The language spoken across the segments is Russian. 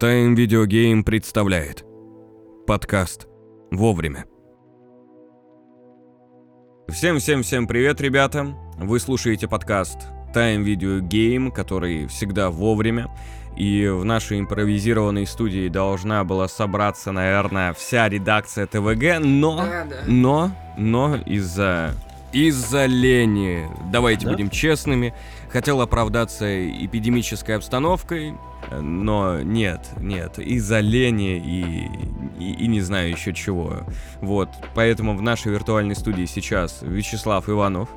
Time Video Game представляет подкаст «Вовремя». Всем-всем-всем привет, ребята! Вы слушаете подкаст Time Video Game, который всегда вовремя. И в нашей импровизированной студии должна была собраться, наверное, вся редакция ТВГ, но, Да, да. но, но из-за из-за лени, давайте Да? будем честными, хотел оправдаться эпидемической обстановкой, но нет, нет, из-за лени и, и, и не знаю еще чего. Вот, поэтому в нашей виртуальной студии сейчас Вячеслав Иванов,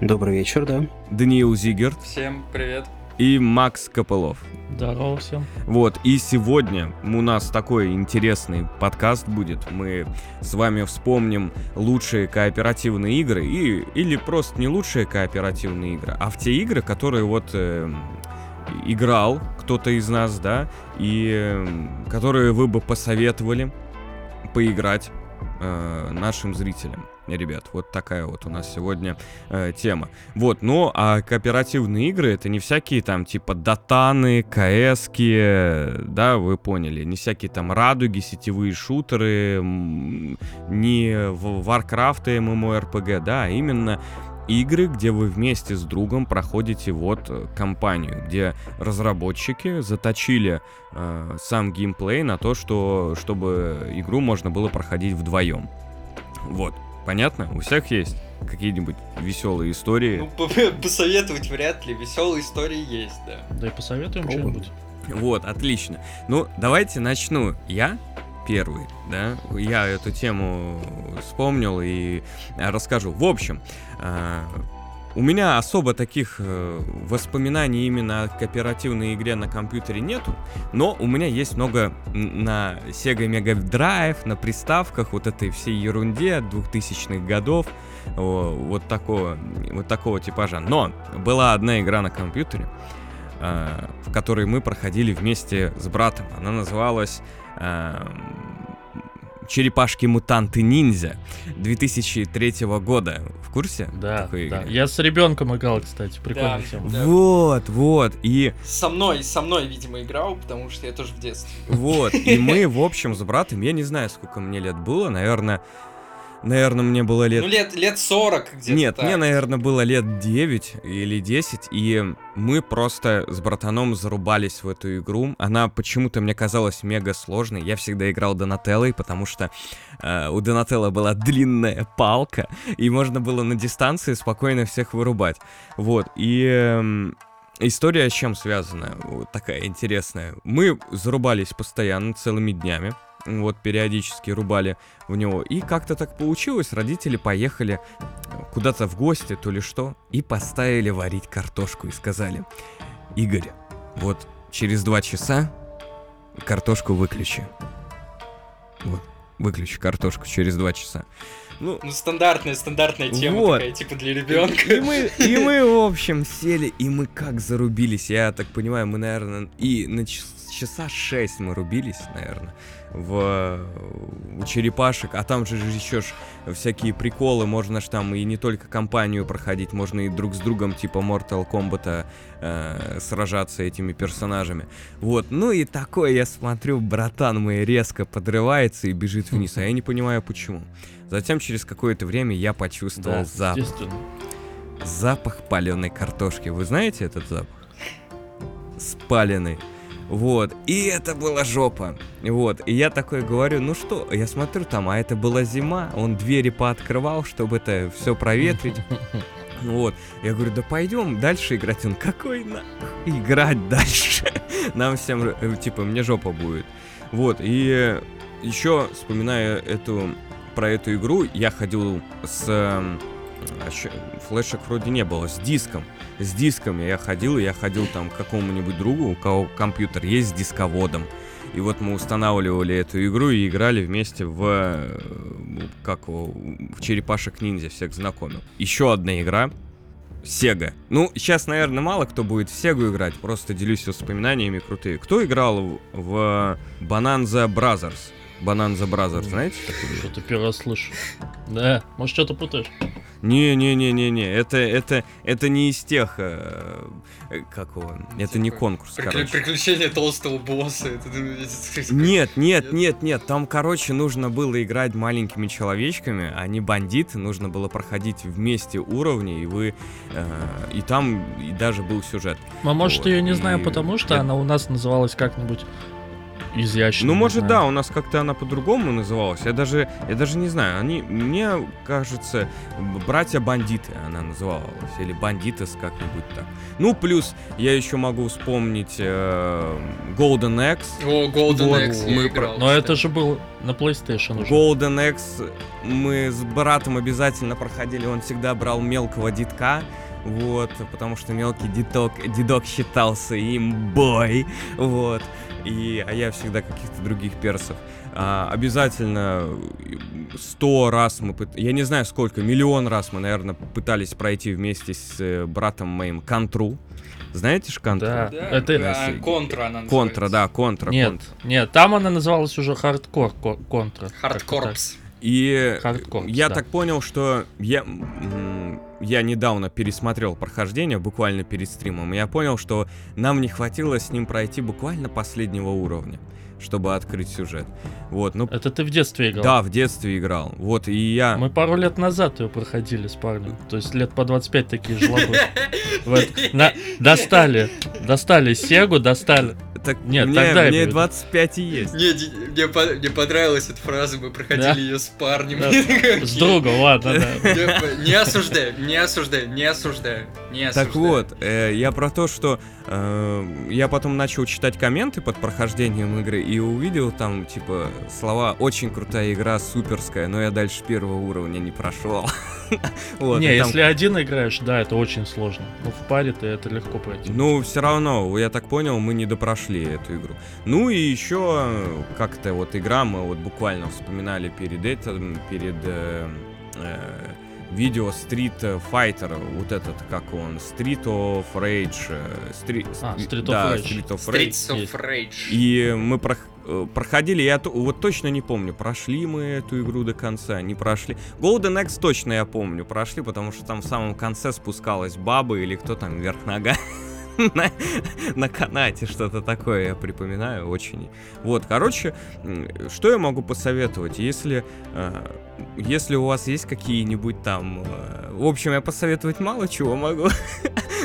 Добрый вечер, да. Даниил Зигард Всем привет. И Макс Копылов. Здорово всем. Вот, и сегодня у нас такой интересный подкаст будет. Мы с вами вспомним лучшие кооперативные игры, и, или просто не лучшие кооперативные игры, а в те игры, которые вот э, играл кто-то из нас, да, и э, которые вы бы посоветовали поиграть э, нашим зрителям. Ребят, вот такая вот у нас сегодня э, тема. Вот, ну, а кооперативные игры это не всякие там типа датаны, КСки, да, вы поняли, не всякие там радуги, сетевые шутеры, не Warcraft и MMORPG, да, а именно игры, где вы вместе с другом проходите вот э, кампанию, где разработчики заточили э, сам геймплей на то, что чтобы игру можно было проходить вдвоем. Вот, понятно? У всех есть какие-нибудь веселые истории. Ну, по- посоветовать вряд ли. Веселые истории есть, да. Да и посоветуем что-нибудь. Вот, отлично. Ну, давайте начну. Я первый, да? Я эту тему вспомнил и э, расскажу. В общем, э, у меня особо таких э, воспоминаний именно о кооперативной игре на компьютере нету, но у меня есть много на Sega Mega Drive, на приставках, вот этой всей ерунде 2000-х годов, вот такого, вот такого типажа. Но была одна игра на компьютере, э, в которой мы проходили вместе с братом. Она называлась э, Черепашки-мутанты ниндзя 2003 года. В курсе? Да, такой да. игры? Я с ребенком играл, кстати, прикольная Да. тема. Да. Вот, вот, и Со мной, со мной, видимо, играл, потому что я тоже в детстве. вот, и мы, в общем, с братом, я не знаю, сколько мне лет было, наверное, наверное, мне было лет Ну, лет, лет 40 где-то Нет, так. мне, наверное, было лет 9 или 10, и мы просто с братаном зарубались в эту игру. Она почему-то мне казалась мега сложной. Я всегда играл Донателлой, потому что э, у Донателла была длинная палка, и можно было на дистанции спокойно всех вырубать. Вот, и... эм, История с чем связана? Вот такая интересная. Мы зарубались постоянно, целыми днями. Вот, периодически рубали в него. И как-то так получилось, родители поехали куда-то в гости, то ли что, и поставили варить картошку и сказали, Игорь, вот через два часа картошку выключи. Вот, выключи картошку через два часа. Ну, Ну, стандартная, стандартная тема Вот. такая, типа для ребенка. и мы, и мы, в общем, сели, и мы как зарубились. Я так понимаю, мы, наверное, и на час- часа 6 мы рубились, наверное, в, у черепашек. А там же еще ж всякие приколы, можно ж там и не только компанию проходить, можно и друг с другом, типа Mortal Kombat, э, сражаться этими персонажами. Вот, ну и такое я смотрю, братан мой резко подрывается и бежит вниз, а я не понимаю почему. Затем через какое-то время я почувствовал Да, запах запах паленой картошки. Вы знаете этот запах? Спаленный. Вот. И это была жопа. Вот. И я такой говорю, ну что, я смотрю там, а это была зима, он двери пооткрывал, чтобы это все проветрить. Вот. Я говорю, да пойдем дальше играть. Он, какой нахуй играть дальше? Нам всем, э, типа, мне жопа будет. Вот. И еще, вспоминая эту, про эту игру, я ходил с... а щ- флешек вроде не было, с диском. С диском я ходил, я ходил там к какому-нибудь другу, у кого компьютер есть с дисководом. И вот мы устанавливали эту игру и играли вместе в... э, Как в черепашек ниндзя всех знакомил. Еще одна игра. Sega. Ну, сейчас, наверное, мало кто будет в Sega играть, просто делюсь воспоминаниями крутые. Кто играл в Bonanza Brothers? Bonanza Brothers, знаете? Что-то первый раз слышу. Да, может что-то путаешь. Не-не-не-не-не, это, это, это не из тех, э, э, как его, это не конкурс, Прикли- короче. Приключения толстого босса. Это, Нет, нет, Нет? нет, там, короче, нужно было играть маленькими человечками, а не бандиты, нужно было проходить вместе уровни, и вы, э, и там и даже был сюжет. Мы, может, Вот, ее не знаем, и потому что это- она у нас называлась как-нибудь изящно. Ну, может, знаю. да, у нас как-то она по-другому называлась. Я даже, я даже не знаю. Они, мне кажется, братья-бандиты она называлась. Или бандитес как-нибудь так. Ну, плюс я еще могу вспомнить э, Golden X. О, Golden Вот, Axe мы я про- играл. Но это же был на PlayStation уже. Golden X мы с братом обязательно проходили. Он всегда брал мелкого дитка. Вот, потому что мелкий дедок, дедок считался им бой. Вот. И, а я всегда каких-то других персов. А, обязательно сто раз мы... пыт- Я не знаю сколько, миллион раз мы, наверное, пытались пройти вместе с э, братом моим Контру. Знаете ж Контру? Да. Да, Это- а, контра она Контра, да, Контра, Нет, Контра. нет, там она называлась уже Hard Corps ко- контра. Hard Corps. И Hard Corps, я да. так понял, что я, я недавно пересмотрел прохождение, буквально перед стримом, и я понял, что нам не хватило с ним пройти буквально последнего уровня, чтобы открыть сюжет. Вот, ну, Это ты в детстве играл? да, в детстве играл. Вот, и я... Мы пару лет назад ее проходили с парнем. То есть лет по 25 такие жлобы. Достали. Достали Сегу, достали. Так, Нет, мне, тогда мне имею в виду. 25 и есть. Не, мне, по- мне понравилась эта фраза, мы проходили Да? ее с парнем. Да. С другом, ладно, да. Не осуждаю, не осуждаю, не осуждаю, не осуждаю. Так вот, э, я про то, что э, я потом начал читать комменты под прохождением игры и увидел там, типа, слова «очень крутая игра, суперская», но я дальше первого уровня не прошел. Вот, Не, там- если один играешь, да, это очень сложно. Но в паре ты это легко пройти. Ну, все равно, я так понял, мы не допрошли эту игру. Ну и еще как-то вот игра, мы вот буквально вспоминали перед этим, перед э, э, видео Street Fighter, вот этот, как он, Street of Rage. э, Стри- А, Street of да, Rage. Street of Rage. Streets of. Rage. И мы прох- э, проходили, я вот точно не помню, прошли мы эту игру до конца, не прошли. Golden Axe точно я помню, прошли, потому что там в самом конце спускалась баба или кто там вверх нога. На, на канате что-то такое я припоминаю очень. Вот, короче, что я могу посоветовать, если э, если у вас есть какие-нибудь там, э, в общем, я посоветовать мало чего могу.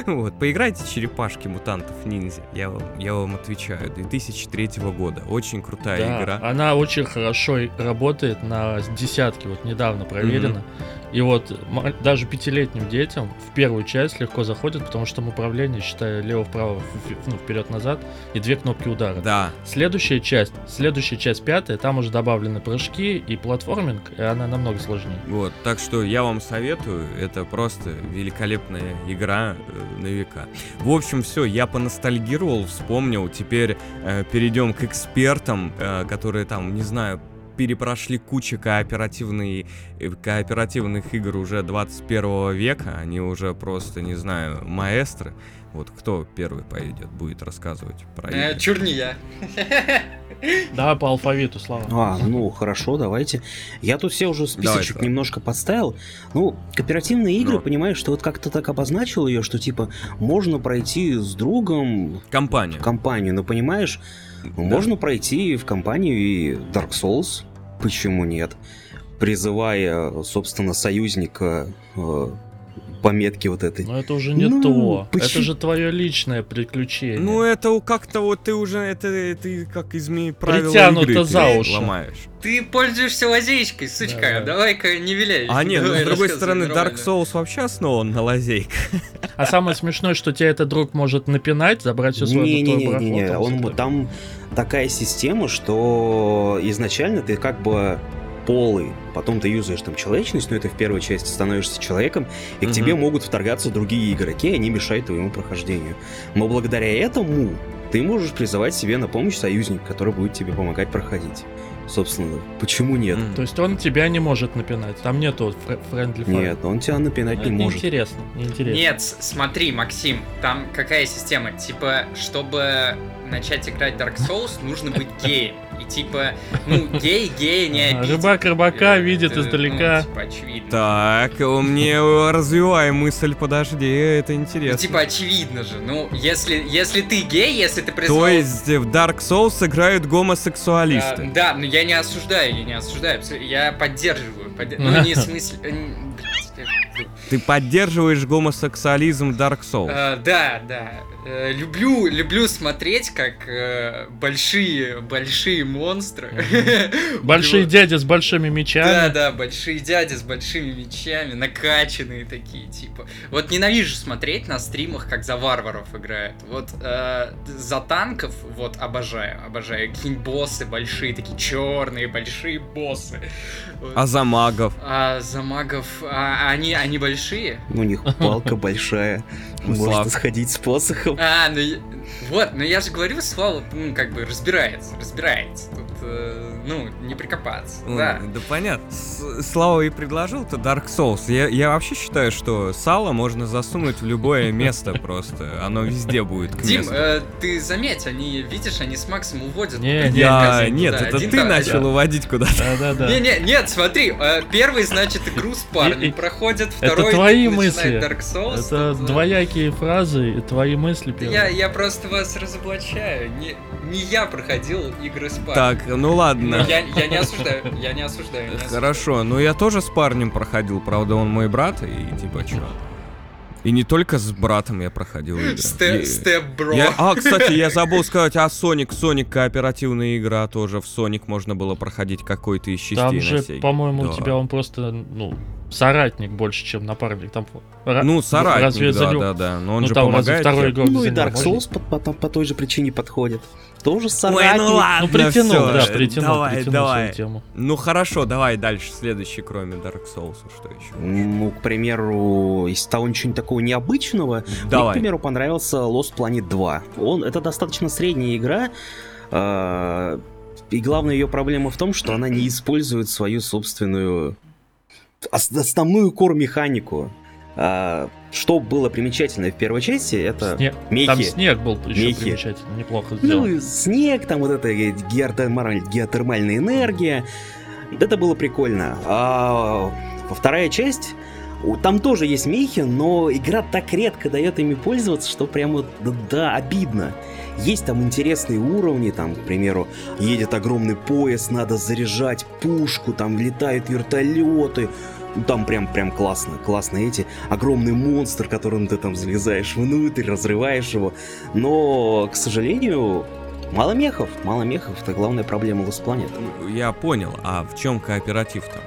Вот, поиграйте черепашки мутантов ниндзя. Я вам, я вам отвечаю. 2003 года. Очень крутая Да, игра. она очень хорошо работает на десятки, вот недавно проверено. И вот даже пятилетним детям в первую часть легко заходит, потому что там управление, считаю, лево-вправо, ну, вперед-назад, и две кнопки удара. Да, Следующая часть, следующая часть пятая, там уже добавлены прыжки и платформинг, и она намного сложнее. вот. Так что я вам советую. Это просто великолепная игра э, на века. В общем, все, я поностальгировал, вспомнил. Теперь э, перейдем к экспертам, э, которые там, не знаю, перепрошли кучу э, кооперативных игр уже 21 века. Они уже просто, не знаю, маэстры. Вот кто первый пойдет, будет рассказывать про Э, игры? Чур не я. Да, по алфавиту, Слава. А, ну хорошо, давайте. Я тут все уже списочек Давай, немножко подставил. Ну, кооперативные игры, Ну. понимаешь, что вот как-то так обозначил ее, что типа можно пройти с другом Компания. в компанию, но понимаешь, Да. можно пройти в компанию и Dark Souls, почему нет? Призывая, собственно, союзника э, по метке вот этой. Но это уже не Ну, то. почему? Это же твое личное приключение. Ну, это у- как-то вот ты уже, это ты как измей правила Притянуто игры за ты уши. ломаешь. Ты пользуешься лазейкой, сучка. Да. Давай-ка не виляй. А нет, ну, с другой стороны, Dark. Souls вообще основан на лазейках. А самое смешное, что тебя этот друг может напинать, забрать все свое золотое барахло, Не-не-не, там он всё такое. там такая система, что изначально ты как бы полый, потом ты юзаешь там человечность, но это в первой части становишься человеком, и к Мгм. тебе могут вторгаться другие игроки, и они мешают твоему прохождению. Но благодаря этому ты можешь призывать себе на помощь союзника, который будет тебе помогать проходить. Собственно, почему нет? М. То есть он тебя не может напинать. Там нету фр- friendly fire. Нет, он тебя напинать Это не может. неинтересно, неинтересно. Нет, с- смотри, Максим, там какая система? Типа, чтобы начать играть Dark Souls, нужно быть геем. И типа, ну, гей гея не обидит. Рыбак рыбака Э, видит э, издалека. Ну, типа, очевидно. Так, у мне развивай мысль, подожди, это Ну, интересно. типа, очевидно же. Ну, если, если ты гей, если ты призвал... То есть в Dark Souls играют А, гомосексуалисты. да, но я не осуждаю, я не осуждаю, я поддерживаю. подде- Ну, не в смысле... э, Ты поддерживаешь гомосексуализм в Dark Souls. э, Да, да. Э, Люблю, люблю смотреть, как э, большие, большие монстры... Большие дяди с большими мечами. Да, да, большие дяди с большими мечами, накачанные такие, типа. Вот ненавижу смотреть на стримах, как за варваров играют. Вот э, за танков, вот обожаю, обожаю. Какие боссы большие, такие черные, большие боссы. Вот. А за магов? А за магов, а, они, они большие? У них палка большая. Слав. Можно сходить с посохом. А, ну вот, ну я же говорю, Слава, ну как бы разбирается, разбирается. Тут, э, ну, не прикопаться. Ну, Да. да понятно. С- Слава и предложил-то Dark Souls. Я, я вообще считаю, что сало можно засунуть в любое место просто. Оно везде будет к Дим, э, ты заметь, они, видишь, они с Максом уводят. Не, один Я... Нет, туда, это ты начал да. уводить куда-то. Да, да, да. Не, не, нет, смотри, э, первый, значит, игру с парнем проходит, это второй твои начинает мысли. Dark Souls. Это тут, э, двоякие фразы и твои мысли. Я, я просто вас разоблачаю. Не, не я проходил игры с парнем. Так, ну ладно. Я, я не осуждаю, я не осуждаю. не осуждаю. Хорошо, ну я тоже с парнем проходил, правда, он мой брат, и типа чё. И не только с братом я проходил игры. Степ, степ, бро. Я- а, кстати, я забыл сказать, а Sonic, Sonic кооперативная игра тоже. В Sonic можно было проходить какой-то из частей Там же, по-моему, Да. у тебя он просто, ну, соратник больше, чем напарник. Там Ну, соратник, разве да, за лю- да, да. Но он ну, же там разве помогает. второй тебе. игрок Ну и Dark? Souls по, по- по той же причине подходит. Тоже Ой, соратник. ну ладно, Ну, притянул, всё, да, притянул, давай, притянул давай. тему. Ну хорошо, давай дальше, следующий, кроме Dark Souls, что еще? Ну, к примеру, из того ничего такого необычного, Мне, к Давай. примеру, понравился Lost Planet 2. Он, это достаточно средняя игра, э, и главная ее проблема в том, что она не использует свою собственную ос- основную кор-механику. А, что было примечательно в первой части, это Снег. мехи. Там снег был еще Мехи. примечательно, неплохо сделан. Ну, снег, там вот эта геотермаль- геотермальная энергия. Это было прикольно. А вторая часть, там тоже есть мехи, но игра так редко дает ими пользоваться, что прямо, да, да, обидно. Есть там интересные уровни, там, к примеру, едет огромный поезд, надо заряжать пушку, там летают вертолеты. Там прям, прям классно, классно эти. Огромный монстр, которым ты там залезаешь внутрь, разрываешь его. Но, к сожалению, мало мехов, мало мехов. Это главная проблема Lost Planet. Я понял, а в чем кооператив там?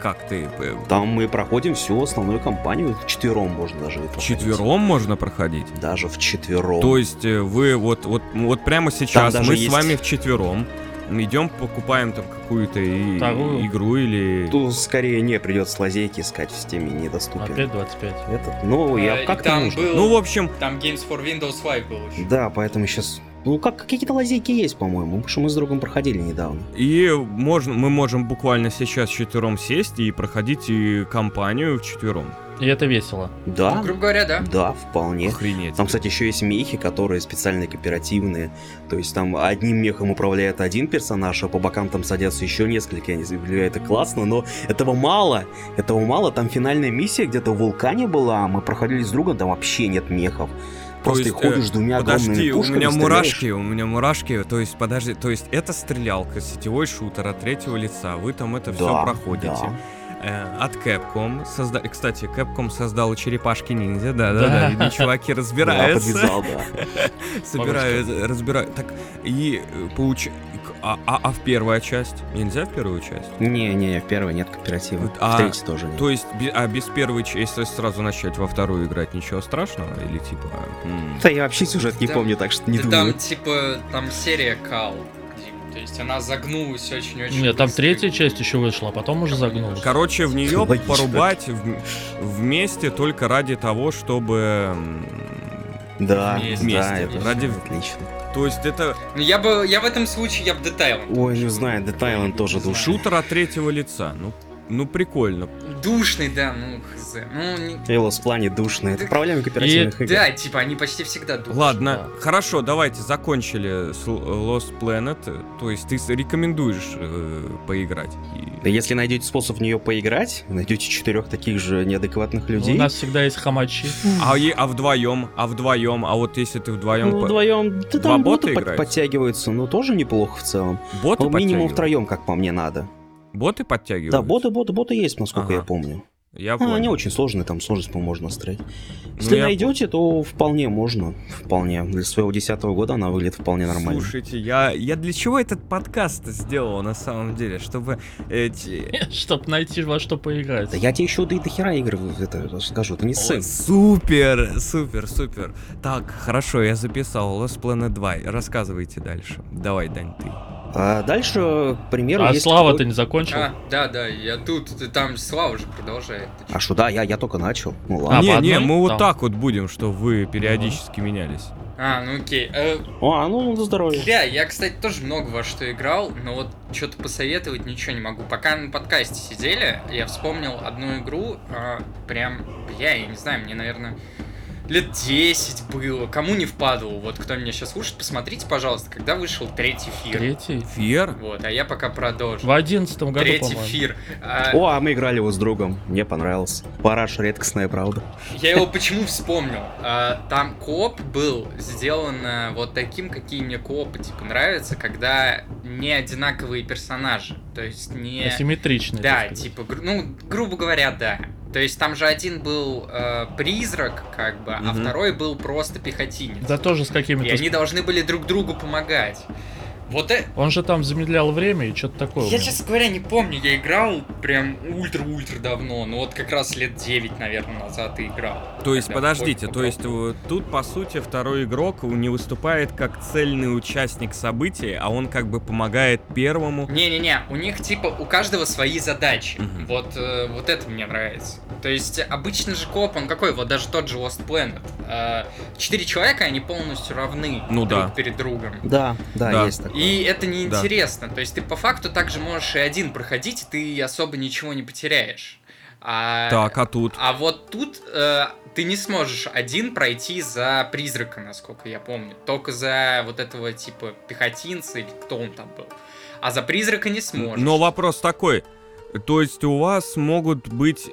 Как ты? э, Там мы проходим всю основную кампанию. В можно даже проходить. Четвером можно проходить? Даже в четвером. То есть э, вы вот, вот, вот прямо сейчас мы с есть- вами в четвером идем, покупаем там какую-то и- Вторую. игру или... Тут скорее не придется лазейки искать в стиме, недоступен. Опять 25. Этот, ну, А, я и как-то там нужно. был, Ну, в общем, там Games for Windows 5 был еще. Да, поэтому сейчас... Ну, как какие-то лазейки есть, по-моему, потому что мы с другом проходили недавно. и можно, мы можем буквально сейчас четвером сесть и проходить и кампанию в четвером. И это весело. Да, Ну, грубо говоря, да. да, вполне. Охренеть. Там, кстати, еще есть мехи, которые специально кооперативные. То есть там одним мехом управляет один персонаж, а по бокам там садятся еще несколько. Я не знаю, это классно, но этого мало. Этого мало. Там финальная миссия где-то в вулкане была, а мы проходили с другом, там вообще нет мехов. Просто есть, ты ходишь с двумя Подожди, огромными у пушками, меня стреляешь. мурашки, у меня мурашки, то есть, подожди, то есть это стрелялка, сетевой шутер от третьего лица, вы там это все Да, проходите. да. Э, от Capcom. Созда... Кстати, Capcom создал черепашки ниндзя, да, да, Да. да, чуваки Да, разбираются. подвязал, да. Собирают, разбирают. Так, и э, получ... А, а, а в первая часть? Нельзя в первую часть? Не-не, в первой нет кооператива. А, в третьей тоже нет. То есть, а без первой части, если сразу начать во вторую играть, ничего страшного? Или типа... м, Да я вообще сюжет не Да. помню, так что не Да думаю. там, типа, там серия Кал. То есть она загнулась очень-очень Нет, там третья часть еще вышла, а потом уже загнулась. Короче, в нее Логично. порубать в- вместе только ради того, чтобы... Да, Вместе, да, это ради- отлично. То есть это Ну, я бы, я в этом случае, я бы Island. Ой, не знаю, Island тоже шутер от третьего лица. Ну, ну прикольно. Душный, да, ну, хз. Ну, не- Элос в плане душный. Это проблема кооперативных игр. да, типа, они почти всегда душные. Ладно, хорошо, давайте закончили с Lost Planet. То есть ты рекомендуешь э, поиграть. И- Да если найдете способ в нее поиграть, найдете четырех таких же неадекватных Ну, людей. У нас всегда есть хамачи. А, е- а вдвоем, а вдвоем, а вот если ты вдвоем, Ну, вдвоем, да Два там бота боты под- подтягиваются, ну тоже неплохо в целом. боты Ну, минимум втроем, как по мне, надо. Боты подтягивают? Да, боты, боты, боты есть, насколько Ага. я помню. Я А, понял. они очень сложные, там сложность, по-моему, можно настроить. Ну, Если я найдете, то вполне можно. Вполне. Для своего десятого года она выглядит вполне нормально. Слушайте, я, я для чего этот подкаст сделал на самом деле? Чтобы эти... Чтоб найти во что поиграть. Да я тебе еще и до хера игр это расскажу, ты не сын. супер, супер, супер. Так, хорошо, я записал Lost Planet 2. Рассказывайте дальше. Давай, Дань, ты. А дальше, к примеру, А есть... Слава-то такой- не закончил? А, да, да, я тут, ты- там Слава же продолжает. Ты? А что, да, я, я только начал. Ну А, ладно. не, по не, одной? мы вот Там. так вот будем, что вы периодически менялись. А, ну окей. Э, А, ну, на здоровье. Бля, я, кстати, тоже много во что играл, но вот что-то посоветовать ничего не могу. Пока на подкасте сидели, я вспомнил одну игру, а, прям, бля, я не знаю, мне, наверное, лет 10 было. Кому не впадал, вот кто меня сейчас слушает, посмотрите, пожалуйста, когда вышел третий фир. Третий. Фер? Вот, а я пока продолжу. В одиннадцатом году, Третий фир. А, О, а мы играли его с другом. Мне понравился. Параш редкостная правда. Я его почему вспомнил? А, там кооп был сделан а, вот таким, какие мне коопы типа нравятся, когда не одинаковые персонажи. То есть не... Асимметричный. Да, типа, гру- ну, грубо говоря, да. То есть там же один был э, призрак, как бы, а Мгм. второй был просто пехотинец. Да тоже с какими-то... И они должны были друг другу помогать. Вот это... Он же там замедлял время и что-то такое. Я, честно говоря, не помню, я играл прям ультра-ультра давно, ну вот как раз лет 9, наверное, назад и играл. То есть, подождите, то есть тут, по сути, второй игрок не выступает как цельный участник событий, а он как бы помогает первому. Не-не-не, у них типа у каждого свои задачи. Мгм. Вот, э, вот это мне нравится. То есть обычно же коп, он какой? Вот даже тот же Lost Planet. Э, Четыре человека, они полностью равны Ну друг да. перед другом. Да, да, Да. есть такое. И это Да. неинтересно. То есть ты по факту также можешь и один проходить, и ты особо ничего не потеряешь. А, Так, а тут? а вот тут э, ты не сможешь один пройти за призрака, насколько я помню. Только за вот этого типа пехотинца или кто он там был. А за призрака не сможешь. Но вопрос такой. То есть у вас могут быть э,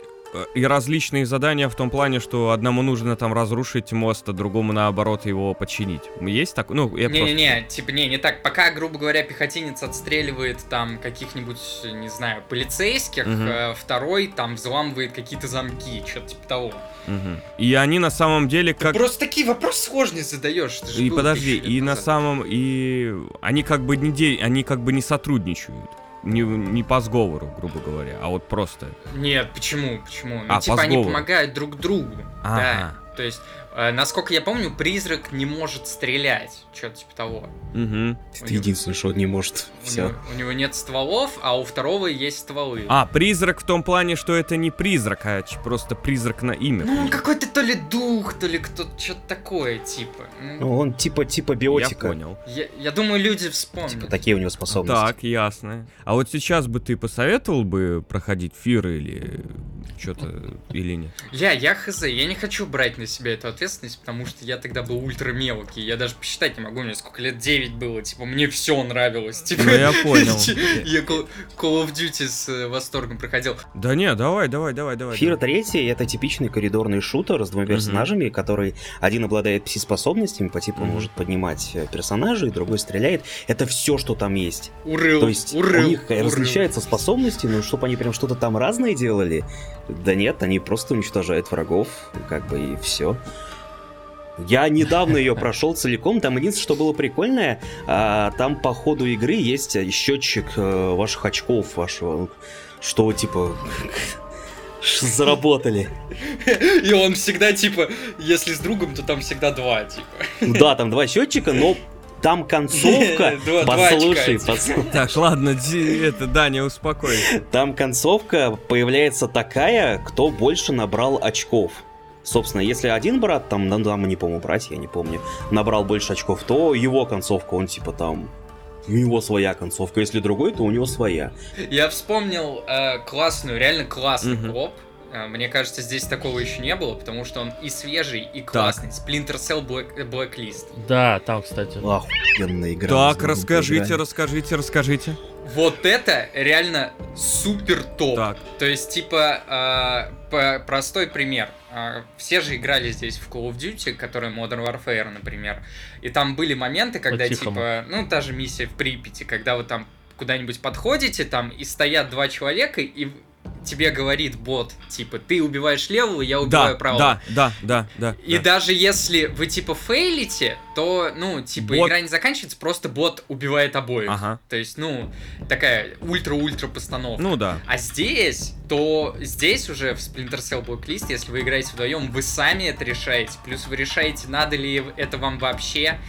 и различные задания в том плане, что одному нужно там разрушить мост, а другому наоборот его починить. Есть так? Ну, я просто... Не-не-не, типа, не, не так. Пока, грубо говоря, пехотинец отстреливает там каких-нибудь, не знаю, полицейских, Мгм. э, второй там взламывает какие-то замки, что-то типа того. Мгм. И они на самом деле Ты как... просто такие вопросы сложные задаешь. ты И подожди, и на назад. самом... И они как бы не, де... они как бы не сотрудничают. Не, не по сговору, грубо говоря, а вот просто. Нет, почему? Почему? Ну, А, типа, они сговору. помогают друг другу. Ага. Да. То есть, насколько я помню, призрак не может стрелять. Что-то типа того. Мгм. Это единственное, что он не может. У Все. него, у него нет стволов, а у второго есть стволы. А, призрак в том плане, что это не призрак, а ч- просто призрак на имя. Ну, он какой-то то ли дух, то ли кто-то, что-то такое, типа. Ну, он типа типа Я биотика. понял. я, я думаю, люди вспомнят. Типа такие у него способности. Так, ясно. А вот сейчас бы ты посоветовал бы проходить фир или что-то или нет? Я, я хз, я не хочу брать на себя эту ответственность, потому что я тогда был ультра мелкий. Я даже посчитать не могу, мне сколько лет 9 было. Типа, мне все нравилось. Типа, Ну, я понял. Я Call Call of Duty с э, восторгом проходил. Да не, давай, давай, давай, давай. Фира давай. третий это типичный коридорный шутер с двумя персонажами, который один обладает пси-способностями, по типу может поднимать э, персонажей, другой стреляет. Это все, что там есть. Урыл, То есть урыл, у них э, урыл. различаются способности, но чтобы они прям что-то там разное делали, да нет, они просто уничтожают врагов, как бы и все. Я недавно ее прошел целиком, там единственное, что было прикольное, а, там по ходу игры есть счетчик э, ваших очков, вашего, что типа заработали. И он всегда, типа, если с другом, то там всегда два, типа. Ну Да, там два счетчика, но там концовка. Послушай, очка, типа. пос- Так, ладно, это, Даня, успокойся. там концовка появляется такая, кто больше набрал очков. Собственно, если один брат, там, ну, там, не помню, братья, я не помню, набрал больше очков, то его концовка, он типа там, у него своя концовка, если другой, то у него своя. Я вспомнил э, классную, реально классный коп. Э, Мне кажется, здесь такого еще не было, потому что он и свежий, и классный. Splinter Cell Black, Blacklist. Да, там, кстати. Охуенная игра. Так, расскажите, расскажите, расскажите. Вот это реально супер топ. Так. То есть, типа, э, простой пример. Э, все же играли здесь в Call of Duty, который Modern Warfare, например. И там были моменты, когда, По-тихому. типа, ну, та же миссия в Припяти, когда вы там куда-нибудь подходите, там, и стоят два человека, и тебе говорит бот, типа, ты убиваешь левого, я убиваю Да, правого. да, да, да, да. И да. даже если вы типа фейлите, то, ну, типа, Бот- игра не заканчивается, просто бот убивает обоих. Ага. То есть, ну, такая ультра-ультра постановка. Ну да. А здесь, то здесь уже в Splinter Cell Blacklist, если вы играете вдвоем, вы сами это решаете. Плюс вы решаете, надо ли это вам вообще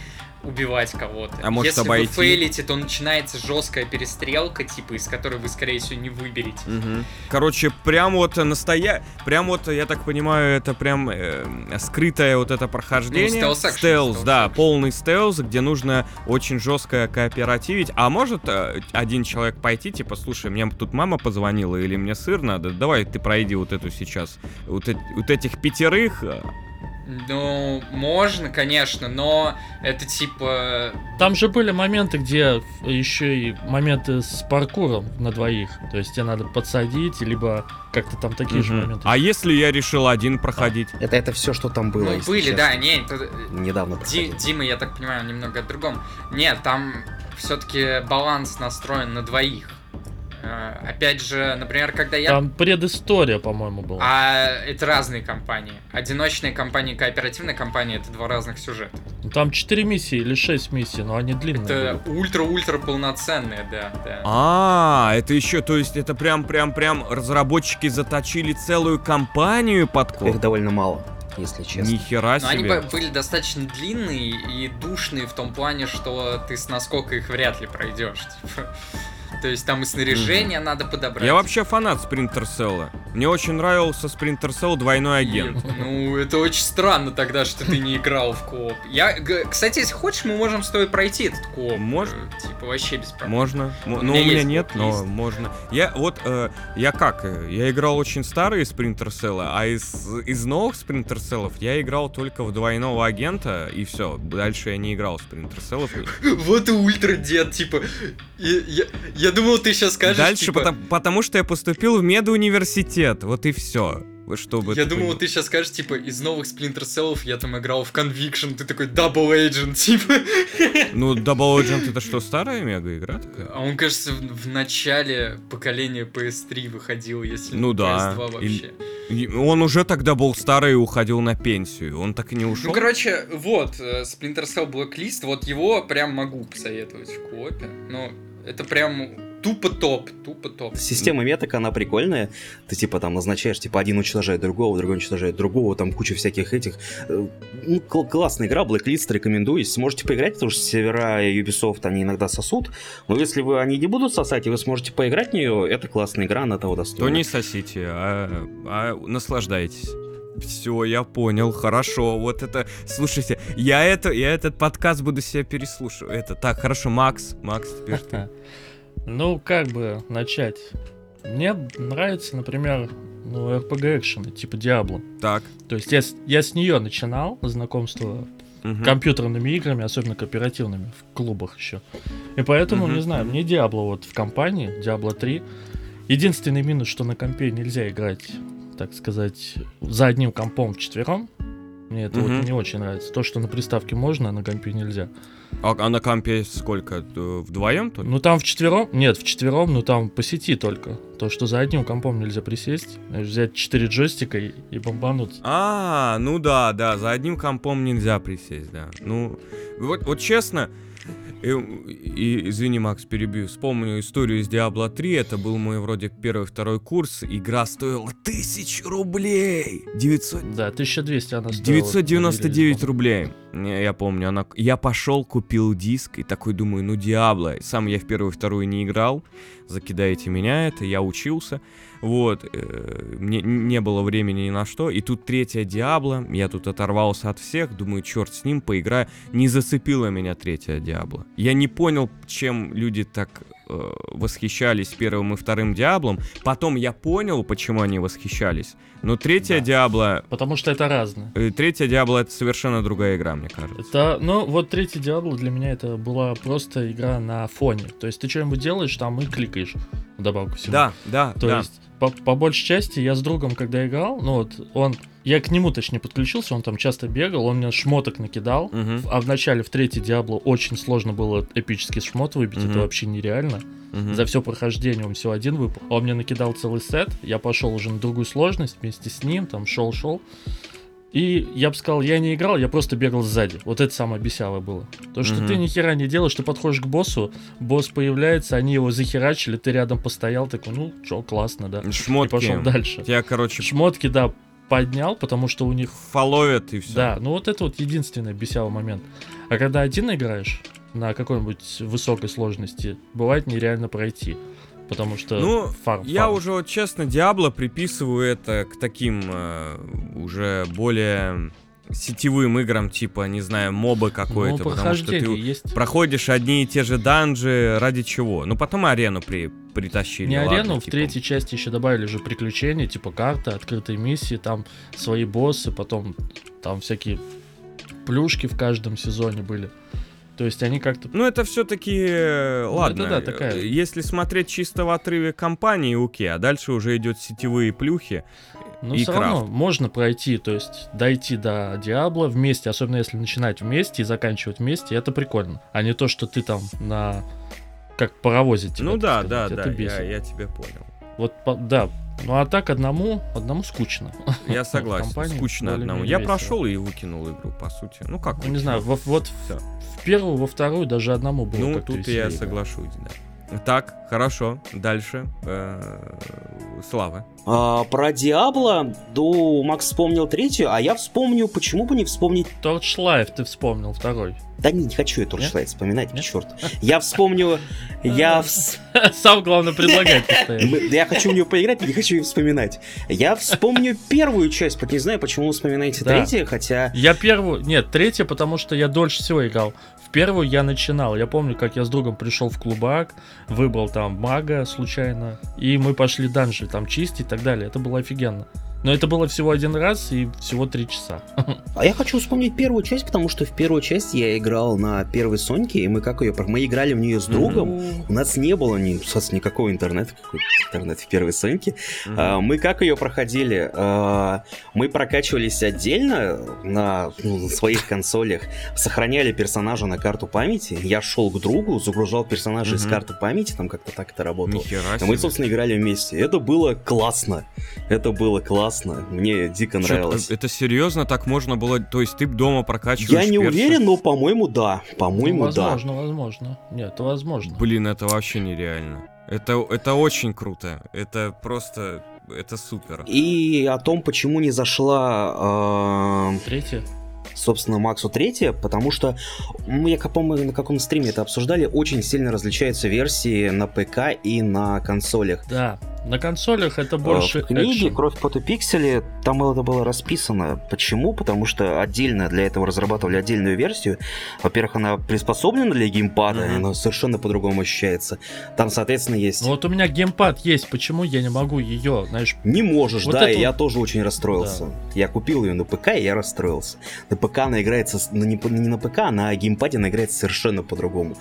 убивать кого-то. А может, если обойти? вы фейлите, то начинается жесткая перестрелка, типа, из которой вы, скорее всего, не выберете. Мгм. Короче, прям вот настоя... Прям вот, я так понимаю, это прям э, скрытое вот это прохождение. Ну, стелс-экшен, Стелс, да, стелс-экшен. полный стелс, где нужно очень жестко кооперативить. А может э, один человек пойти, типа, слушай, мне тут мама позвонила или мне сыр надо, давай ты пройди вот эту сейчас. Вот, эт- вот этих пятерых, э, Ну, можно, конечно, но это типа Там же были моменты, где еще и моменты с паркуром на двоих. То есть тебе надо подсадить, либо как-то там такие же мгм. моменты. А если я решил один проходить? Это, это все, что там было. Ну, если были, честно. да, не, это- Недавно Ди-. Дима, я так понимаю, немного о другом. Нет, там все-таки баланс настроен на двоих. Э, Опять же, например, когда я... Там предыстория, по-моему, была. А это разные компании. Одиночная компания и кооперативная компания это два разных сюжета. Ну, Там 4 миссии или 6 миссий, но они длинные. Это ультра-ультра полноценные, да, да. А, это еще, то есть это прям, прям, прям разработчики заточили целую компанию под Их коп? довольно мало, если честно. Ни хера Но они себе. бы- были достаточно длинные и душные в том плане, что ты с наскока их вряд ли пройдешь. типа. То есть там и снаряжение надо подобрать. Я вообще фанат Cell. Мне очень нравился Cell двойной агент. И, Ну, это очень странно тогда, что ты не играл в кооп. Я, кстати, если хочешь, мы можем с тобой пройти этот кооп. Можно. Э, Типа, вообще без проблем. Можно. М- У Ну, у меня нет, но можно. Я вот, э, я как, э, я играл очень старые Sprinter Cell, а из, из новых Sprinter Cell я играл только в двойного агента, и все. Дальше я не играл в Cell. Вот и ультра дед, типа. Я, я- я думал, ты сейчас скажешь, Дальше, типа, потому, потому что я поступил в медуниверситет. Вот и все. Чтобы Я ты думал, ты сейчас скажешь, типа, из новых Splinter Cell я там играл в Conviction, ты такой Double Agent, типа. Ну, Double Agent это что, старая мега игра такая? А он, кажется, в, в начале поколения PS3 выходил, если Ну не да. PS2 И- вообще. И Он уже тогда был старый и уходил на пенсию. Он так и не ушел. Ну, короче, вот, э, Splinter Cell Blacklist, вот его прям могу посоветовать в коопе. Ну, это прям тупо топ, тупо топ. Система меток, она прикольная. Ты типа там назначаешь, типа один уничтожает другого, другой уничтожает другого, там куча всяких этих. Э, Ну, кл- классная игра, Blacklist, рекомендую. Если сможете поиграть, потому что сервера Ubisoft, они иногда сосут. Но если вы они не будут сосать, и вы сможете поиграть в нее, это классная игра, она того То достойна. не сосите, а, а наслаждайтесь. Все, я понял, хорошо. Вот это. Слушайте, я это, я этот подкаст буду себе переслушивать. Это так, хорошо, Макс, Макс, теперь ты. Ну, как бы начать. Мне нравится, например, ну, RPG экшены, типа Diablo. Так. То есть я, с- я с нее начинал знакомство мгм. компьютерными играми, особенно кооперативными, в клубах еще. И поэтому, Мгм, не знаю, мне Diablo вот в компании, Diablo 3. Единственный минус, что на компе нельзя играть, так сказать, за одним компом в четвером. Мне это Мгм. вот не очень нравится. То, что на приставке можно, а на компе нельзя. А, а на компе сколько? Э, Вдвоем только? Ну там в четвером, нет, в четвером, но там по сети только. То, что за одним компом нельзя присесть, знаешь, взять четыре джойстика и, и бомбануть. А, ну да, да, за одним компом нельзя присесть, да. Ну, вот, вот честно, и, и- извини, Макс, перебью, вспомню историю из Diablo 3, это был мой вроде первый-второй курс, игра стоила тысячу рублей, 900, Да, 1200 она стоила. 999 на рублей. Я помню, она... Я пошел, купил диск и такой думаю, ну Диабло. Сам я в первую и вторую не играл. Закидайте меня это, я учился. Вот, э, мне не было времени ни на что. И тут третья Диабло. Я тут оторвался от всех. Думаю, черт с ним, поиграю. Не зацепила меня третья Диабло. Я не понял, чем люди так э, восхищались первым и вторым Диаблом. Потом я понял, почему они восхищались. Но третья Да. Диабло... Потому что это разное. э, Третья Диабло это совершенно другая игра, мне кажется. Это, ну, вот третий Диабло для меня это была просто игра на фоне. То есть ты что-нибудь делаешь там и кликаешь добавку всего. Да, да, То да. есть, по, по большей части, я с другом, когда играл, ну вот, он, я к нему, точнее, подключился, он там часто бегал, он мне шмоток накидал, Мгм, а в начале, в третьей Диабло, очень сложно было эпический шмот выбить, Мгм. это вообще нереально. мгм. За все прохождение он всего один выпал. Он мне накидал целый сет, я пошел уже на другую сложность вместе с ним, там шел-шел. И я бы сказал, я не играл, я просто бегал сзади. Вот это самое бесялое было. То, что Мгм. ты ни хера не делаешь, ты подходишь к боссу, босс появляется, они его захерачили, ты рядом постоял, такой, ну, чё, классно, да. И Шмотки. пошел дальше. Тебя, короче, Шмотки, да, поднял, потому что у них... фоловят и все. Да, ну вот это вот единственный бесялый момент. А когда один играешь на какой-нибудь высокой сложности, бывает нереально пройти. Потому что Ну, фар- Я уже, вот честно, Диабло приписываю это к таким э, уже более сетевым играм, типа, не знаю, мобы какой-то, ну, потому что ты есть. проходишь одни и те же данжи, ради чего? Ну, потом арену при, притащили. Не ладно, арену, в типа. третьей части еще добавили же приключения, типа карта, открытые миссии, там свои боссы, потом там всякие плюшки в каждом сезоне были. То есть они как-то... Ну, это все-таки, ладно, да, такая. э, если смотреть чисто в отрыве компании, окей, а дальше уже идет сетевые плюхи. Ну, все равно можно пройти, то есть дойти до Диабло вместе, особенно если начинать вместе и заканчивать вместе, это прикольно. А не то, что ты там на... Как паровозе тебя, ну да, сказать, да, это да, я, бесит. я тебя понял. Вот, да. Ну а так одному, одному скучно. Я согласен, компании скучно одному. Я весело. прошел и выкинул игру, по сути. Ну как? Ну, не знаю, во- вот Всё. в первую, во вторую даже одному было Ну, как-то тут веселее я соглашусь, да. Так, хорошо. Дальше. Э, Слава. А, про Диабло, ну, Макс вспомнил третью, а я вспомню, почему бы не вспомнить... Torchlight ты вспомнил, второй. Да не, не хочу я? Torchlight вспоминать, Нет? черт. Я вспомню... Я вс- Сам, главное, предлагать Я хочу в нее поиграть, не хочу ее вспоминать. Я вспомню первую часть, не знаю, почему вы вспоминаете Да. третью, хотя... Я первую... Нет, третья, потому что я дольше всего играл. В первую я начинал. Я помню, как я с другом пришел в клубак, выбрал там мага случайно, и мы пошли данжи там чистить и так далее. Это было офигенно. Но это было всего один раз и всего три часа. А я хочу вспомнить первую часть, потому что в первую часть я играл на первой Соньке, и мы как ее... Мы играли в нее с другом, У нас не было ни, собственно, никакого интернета, какой интернет в первой Соньке. Мгм. А, Мы как ее проходили? А, Мы прокачивались отдельно на, ну, на своих консолях, сохраняли персонажа на карту памяти. Я шел к другу, загружал персонажа из Мгм. карты памяти, там как-то так это работало. Нихера И мы, собственно, играли вместе. Это было классно. Это было классно. Мне дико Чё, нравилось. Это серьезно так можно было? То есть ты дома прокачиваешь Я не перса? уверен, но, по-моему, да. По-моему, Ну, да. возможно, возможно. Нет, это возможно. Блин, это вообще нереально. Это, это очень круто. Это просто... Это супер. И о том, почему не зашла э, Третья. собственно, Максу третья, потому что, мы, я помню, на каком стриме это обсуждали, очень сильно различаются версии на ПК и на консолях. Да. На консолях это больше в книге экшен. «Кровь, пот и пиксели» там это было расписано. Почему? Потому что отдельно для этого разрабатывали отдельную версию. Во-первых, она приспособлена для геймпада, и она совершенно по-другому ощущается. Там, соответственно, есть... Ну вот у меня геймпад есть, почему я не могу ее, знаешь, Не можешь, Вот да, это и я тоже очень расстроился. Я купил ее на ПК, и я расстроился. На ПК она играется, ну, не, не на ПК, а на геймпаде она играется совершенно по-другому.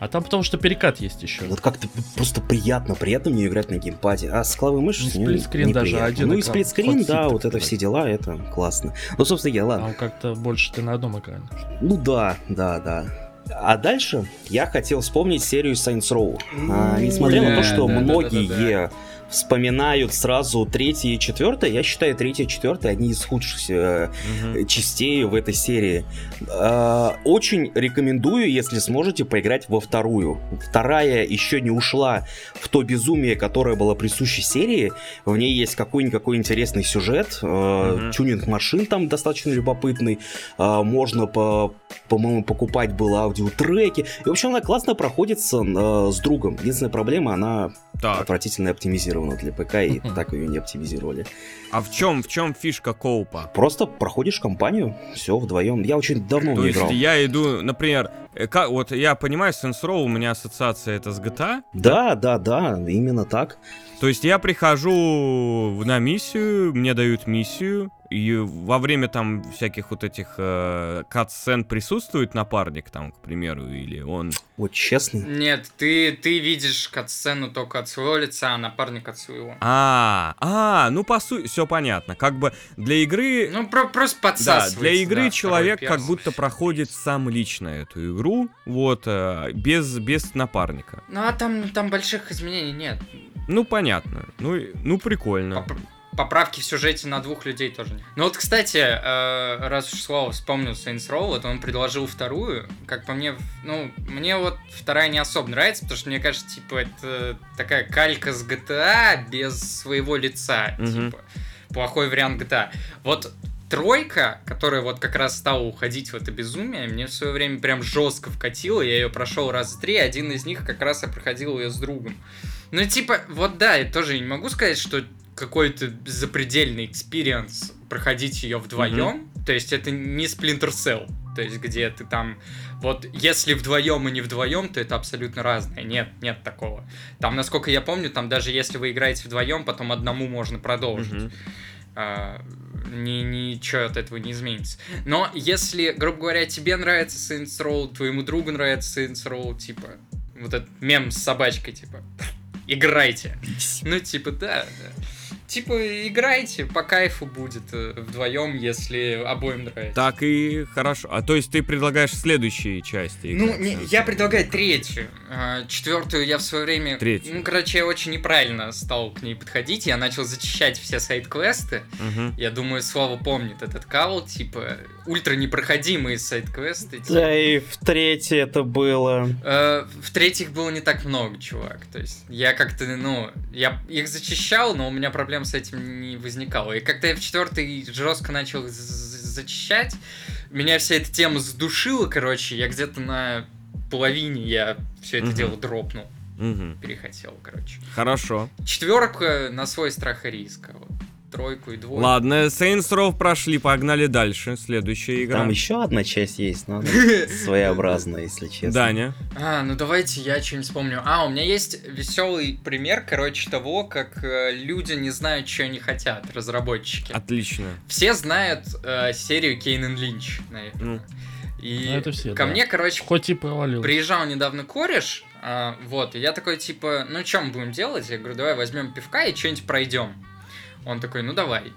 а там потому что перекат есть еще. Вот как-то просто приятно, приятно мне играть на геймпаде. А с клавой мыши Не ней сплитскрин даже, неприятно. один Ну и сплитскрин, да, вот это все дела, это классно. Ну, собственно, я ладно. Там как-то больше ты на одном экране. Ну да, да, да. А дальше я хотел вспомнить серию Saints Row. А, несмотря на то, что многие вспоминают сразу третье и четвертое. Я считаю, третье и четвертое одни из худших э, Мгм. частей в этой серии. Э, Очень рекомендую, если сможете, поиграть во вторую. Вторая еще не ушла в то безумие, которое было присуще серии. В ней есть какой-никакой интересный сюжет. э, Мгм. Тюнинг машин там достаточно любопытный. э, Можно, по, по-моему, покупать было аудиотреки. И, в общем, она классно проходится э, с другом. Единственная проблема, она Так, отвратительно оптимизирована для ПК, и так ее не оптимизировали. а в чем, в чем фишка коупа? Просто проходишь кампанию, все вдвоем. Я очень давно То не есть играл. я иду, например, э, ка- вот я понимаю, Saints Row, у меня ассоциация это с GTA, Да, да, да, именно так. То есть я прихожу на миссию, мне дают миссию, и во время там всяких вот этих э, кат-сцен присутствует напарник там, к примеру, или он... Вот честно. Нет, ты, ты видишь катсцену только от своего лица, а напарник от своего. А, а, ну по сути, все понятно. Как бы для игры... Ну, про- просто Да, подсасывается. для игры да, человек как будто проходит сам лично эту игру, вот, э, без, без напарника. Ну, а там, там больших изменений нет. Ну, понятно. Ну, ну прикольно. Поп- Поправки в сюжете на двух людей тоже нет. Ну вот, кстати, э, раз уж Слава вспомнил Saints Row, вот он предложил вторую. Как по мне, ну, мне вот вторая не особо нравится, потому что мне кажется, типа, это такая калька с GTA без своего лица. Типа, плохой вариант GTA. Вот тройка, которая вот как раз стала уходить в это безумие, мне в свое время прям жестко вкатила, я ее прошел раз три, один из них как раз я проходил ее с другом. Ну, типа, вот да, я тоже не могу сказать, что какой-то запредельный experience проходить ее вдвоем. То есть это не Splinter Cell. То есть где ты там... Вот если вдвоем и не вдвоем, то это абсолютно разное. Нет, нет такого. Там, насколько я помню, там даже если вы играете вдвоем, потом одному можно продолжить. Мгм. А, ни, ничего от этого не изменится. Но если, грубо говоря, тебе нравится Saints Row, твоему другу нравится Saints Row, типа, вот этот мем с собачкой, типа, играйте. Ну, типа, да, да. Типа, играйте, по кайфу будет э, вдвоем, если обоим нравится. Так и хорошо. А то есть ты предлагаешь следующие части? Ну, не, да? я предлагаю третью. А, Четвертую я в свое время... Третью. Ну, короче, я очень неправильно стал к ней подходить. Я начал зачищать все сайт-квесты. Мгм. Я думаю, Слава помнит этот кавл, типа, ультра непроходимые сайт-квесты. типа. Да и в третье это было. Э, В-третьих, было не так много, чувак. То есть, я как-то, ну, я их зачищал, но у меня проблем с этим не возникало. И когда я в четвертый жестко начал зачищать, меня вся эта тема задушила, короче, я где-то на половине я все это Мгм. дело дропнул, Мгм. перехотел, короче. Хорошо. Четверка на свой страх и риск, а вот тройку и двойку. Ладно, Saints Row прошли, погнали дальше. Следующая игра. Там еще одна часть есть, но она своеобразная, если честно. Даня. А, ну давайте я что-нибудь вспомню. А, у меня есть веселый пример, короче, того, как э, люди не знают, что они хотят, разработчики. Отлично. Все знают э, серию Кейн Линч, наверное. Ну. И Ну, это все, ко да. мне, короче, Хоть и провалил. приезжал недавно кореш, а, вот, и я такой, типа, ну что мы будем делать? Я говорю, давай возьмем пивка и что-нибудь пройдем. Он такой, ну давай.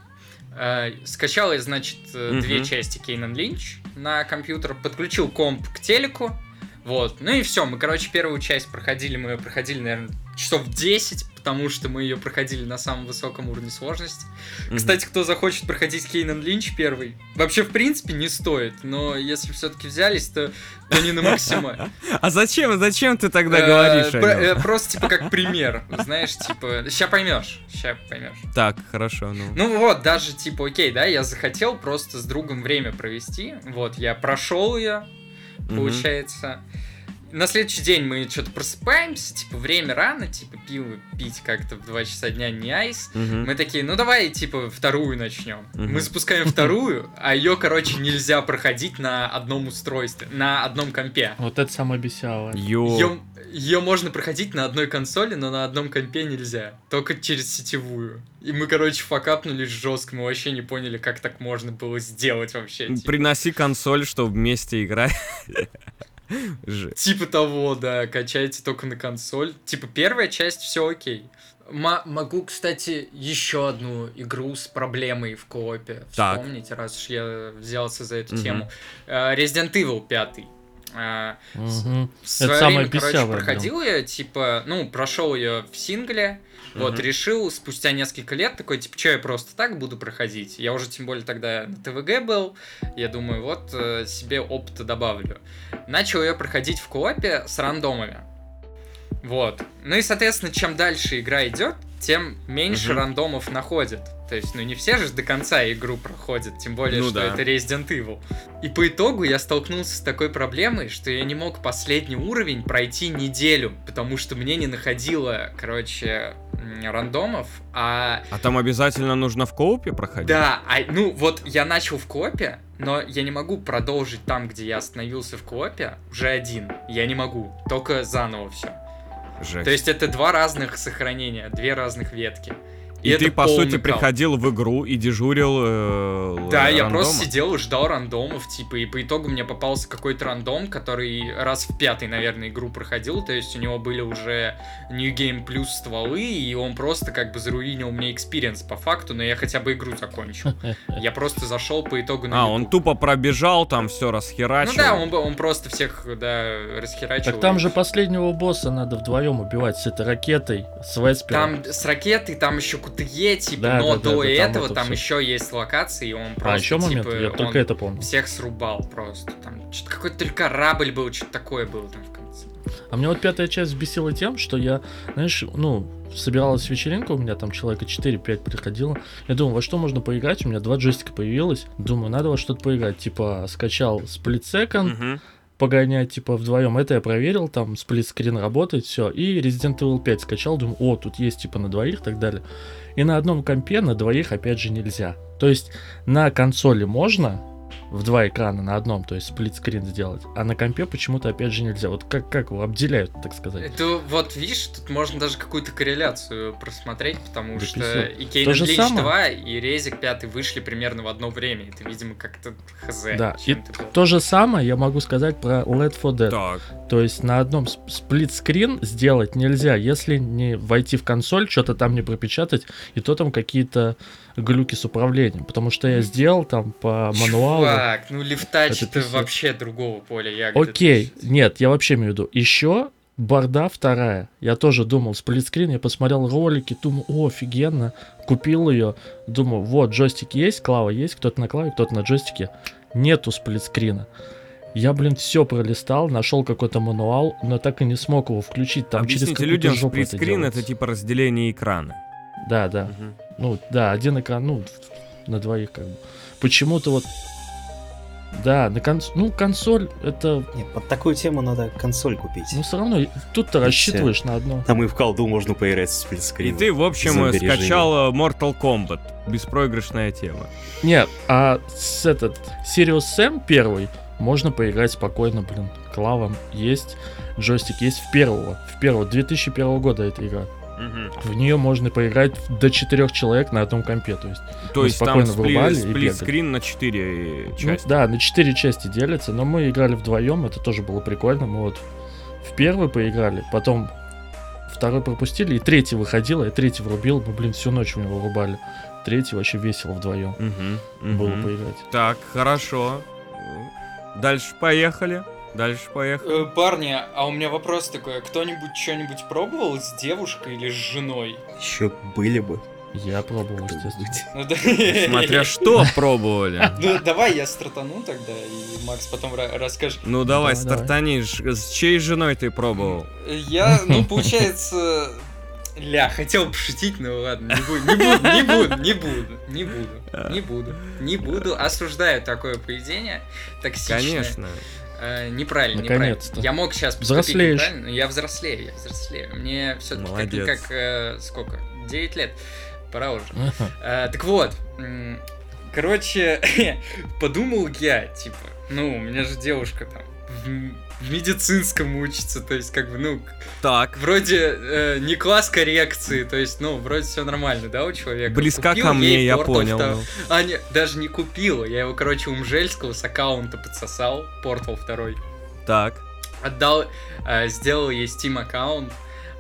Э, Скачал я, значит, Мгм. две части Кейнан Линч на компьютер, подключил комп к телеку, вот, ну и все, мы, короче, первую часть проходили, мы ее проходили, наверное, часов 10, потому что мы ее проходили на самом высоком уровне сложности. Мгм. Кстати, кто захочет проходить Кейнан Линч первый, вообще, в принципе, не стоит, но если все-таки взялись, то, то не на максимале. А зачем, зачем ты тогда Э, говоришь э, Просто, типа, как пример, знаешь, типа, ща поймешь, ща поймешь. Так, хорошо, ну. Ну вот, даже, типа, окей, да, я захотел просто с другом время провести, вот, я прошел ее, получается. На следующий день мы что-то просыпаемся, типа, время рано, типа, пиво пить как-то в 2 часа дня не айс. Мгм. Мы такие, ну давай, типа, вторую начнем. Мгм. Мы запускаем вторую, а ее, короче, нельзя проходить на одном устройстве, на одном компе. Вот это самое бесялое. Йо. Ее, можно проходить на одной консоли, но на одном компе нельзя. Только через сетевую. И мы, короче, факапнулись жестко. Мы вообще не поняли, как так можно было сделать вообще. Типа, Приноси консоль, чтобы вместе играть. Типа того, да, качайте только на консоль. Типа первая часть все окей. М- могу, кстати, еще одну игру с проблемой в коопе Так. вспомнить, раз уж я взялся за эту Мгм. тему. Э, Resident Evil 5. А, Мгм. в свое самое время, короче, проходил ее, типа, ну, прошел ее в сингле, вот, Мгм. решил спустя несколько лет такой, типа, что я просто так буду проходить? Я уже, тем более, тогда на ТВГ был, я думаю, вот, э, себе опыта добавлю. Начал ее проходить в коопе с рандомами. Вот. Ну и, соответственно, чем дальше игра идет, тем меньше Мгм. рандомов находит. То есть, ну не все же до конца игру проходят, тем более, Ну что да. это Resident Evil. И по итогу я столкнулся с такой проблемой, что я не мог последний уровень пройти неделю, потому что мне не находило, короче, рандомов, а А там обязательно нужно в коупе проходить? да, а, ну вот я начал в коопе, но я не могу продолжить там, где я остановился в коопе, уже один. Я не могу, только заново все. Жесть. То есть это два разных сохранения, две разных ветки. И, это ты, по сути, кал. приходил в игру и дежурил э, Да, я рандома? просто сидел и ждал рандомов, типа, и по итогу мне попался какой-то рандом, который раз в пятый, наверное, игру проходил, то есть у него были уже New Game Plus стволы, и он просто как бы заруинил мне experience по факту, но я хотя бы игру закончил. Я просто зашел по итогу на А, он тупо пробежал, там все расхерачил. Ну да, он, он просто всех, да, расхерачил. Так там и же последнего босса надо вдвоем убивать с этой ракетой, с Веспером. Там с ракетой, там еще КТЕ, типа, Да, но да, до да, там этого это там всё. еще есть локации, и он просто, а, еще момент, типа, я он только это помню. всех срубал просто. Там что-то какой-то только корабль был, что-то такое было там в конце. А мне вот пятая часть взбесила тем, что я, знаешь, ну, собиралась вечеринка, у меня там человека 4-5 приходило. Я думал, во что можно поиграть? У меня два джойстика появилось. Думаю, надо во что-то поиграть. Типа, скачал Split Second, Мгм. Погонять, типа, вдвоем. Это я проверил, там сплитскрин работает, все. И Resident Evil 5 скачал, думаю, о, тут есть, типа, на двоих и так далее. И на одном компе на двоих, опять же, нельзя. То есть на консоли можно в два экрана на одном, то есть сплитскрин сделать, а на компе почему-то, опять же, нельзя. Вот как, как его обделяют, так сказать. Это вот, видишь, тут можно даже какую-то корреляцию просмотреть, потому Да что и Кейн Линч самое. 2, и Резик 5 вышли примерно в одно время. Это, видимо, как-то хз. Да, и чем-то было. то же самое я могу сказать про Led 4 Dead. Так. То есть на одном сп- сплитскрин сделать нельзя, если не войти в консоль, что-то там не пропечатать, и то там какие-то глюки с управлением. Потому что я сделал там по мануалу. Чувак, ну лифтач Это это пиздец. вообще другого поля ягоды. Окей, нет, я вообще имею в виду. Еще борда вторая. Я тоже думал, сплитскрин, я посмотрел ролики, думаю, о, офигенно. Купил ее, думаю, вот, джойстик есть, клава есть, кто-то на клаве, кто-то на джойстике. Нету сплитскрина. Я, блин, все пролистал, нашел какой-то мануал, но так и не смог его включить. Там через Объясните какую-то людям, это сплитскрин это делается. типа разделение экрана. Да, да. Мгм. Ну, да, один экран, ну, на двоих как бы. Почему-то вот... Да, на конс... ну, консоль, это, Нет, под такую тему надо консоль купить. ну, все равно, тут-то И рассчитываешь на одно. Там и в колду можно поиграть с И сплитскрином. ты, в общем, скачал Mortal Kombat. Беспроигрышная тема. Нет, а с этот Sirius Sam первый можно поиграть спокойно, блин. Клавом есть, джойстик есть в первого. В первого, 2001 года эта игра. В нее можно поиграть до четырех человек на одном компе. То есть, То есть там спокойно вырубали и бегали. сплитскрин на 4 ну, части. да, на четыре части делится, но мы играли вдвоем, это тоже было прикольно. Мы вот в первый поиграли, потом второй пропустили, и третий выходил, я третий врубил, мы, блин, всю ночь у него вырубали. Третий вообще весело вдвоем Мгм, было поиграть. Так, хорошо. Дальше поехали. Дальше поехали. Э, Парни, а у меня вопрос такой. Кто-нибудь что-нибудь пробовал с девушкой или с женой? Еще были бы. Я пробовал, естественно. Ну. Смотря что пробовали. Ну, давай я стартану тогда, и Макс потом ра- расскажет. Ну давай, стартани. С чьей женой ты пробовал? Я, ну, получается... Ля, хотел пошутить, но ладно, не буду, не буду, не буду, не буду, не буду, не буду, не буду. Осуждаю такое поведение токсичное. Конечно. Э, неправильно, неправильно. Наконец-то. Я мог сейчас поступить Взрослеешь. неправильно, но я взрослею, я взрослею. Мне все-таки как, э, сколько? 9 лет. Пора уже. Ага. Э, так вот, короче, подумал я, типа, ну, у меня же девушка там в, медицинском учится, то есть, как бы, ну, Так. вроде э, не класс коррекции, то есть, ну, вроде все нормально, да, у человека. Близка Купил ко мне, я понял. втор-. А, не, даже не купил, я его, короче, у Мжельского с аккаунта подсосал, портал второй. Так. Отдал, э, сделал ей Steam аккаунт,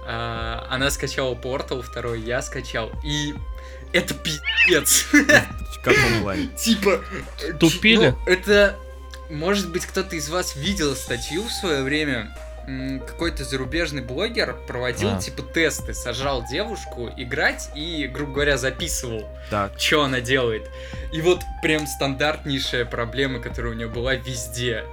э, она скачала портал второй, я скачал, и это пиздец. В каком плане? Типа... э, Тупили? ну, это... может быть, кто-то из вас видел статью в свое время. Какой-то зарубежный блогер проводил А. типа тесты, сажал девушку играть и, грубо говоря, записывал, Так. что она делает. И вот прям стандартнейшая проблема, которая у нее была везде.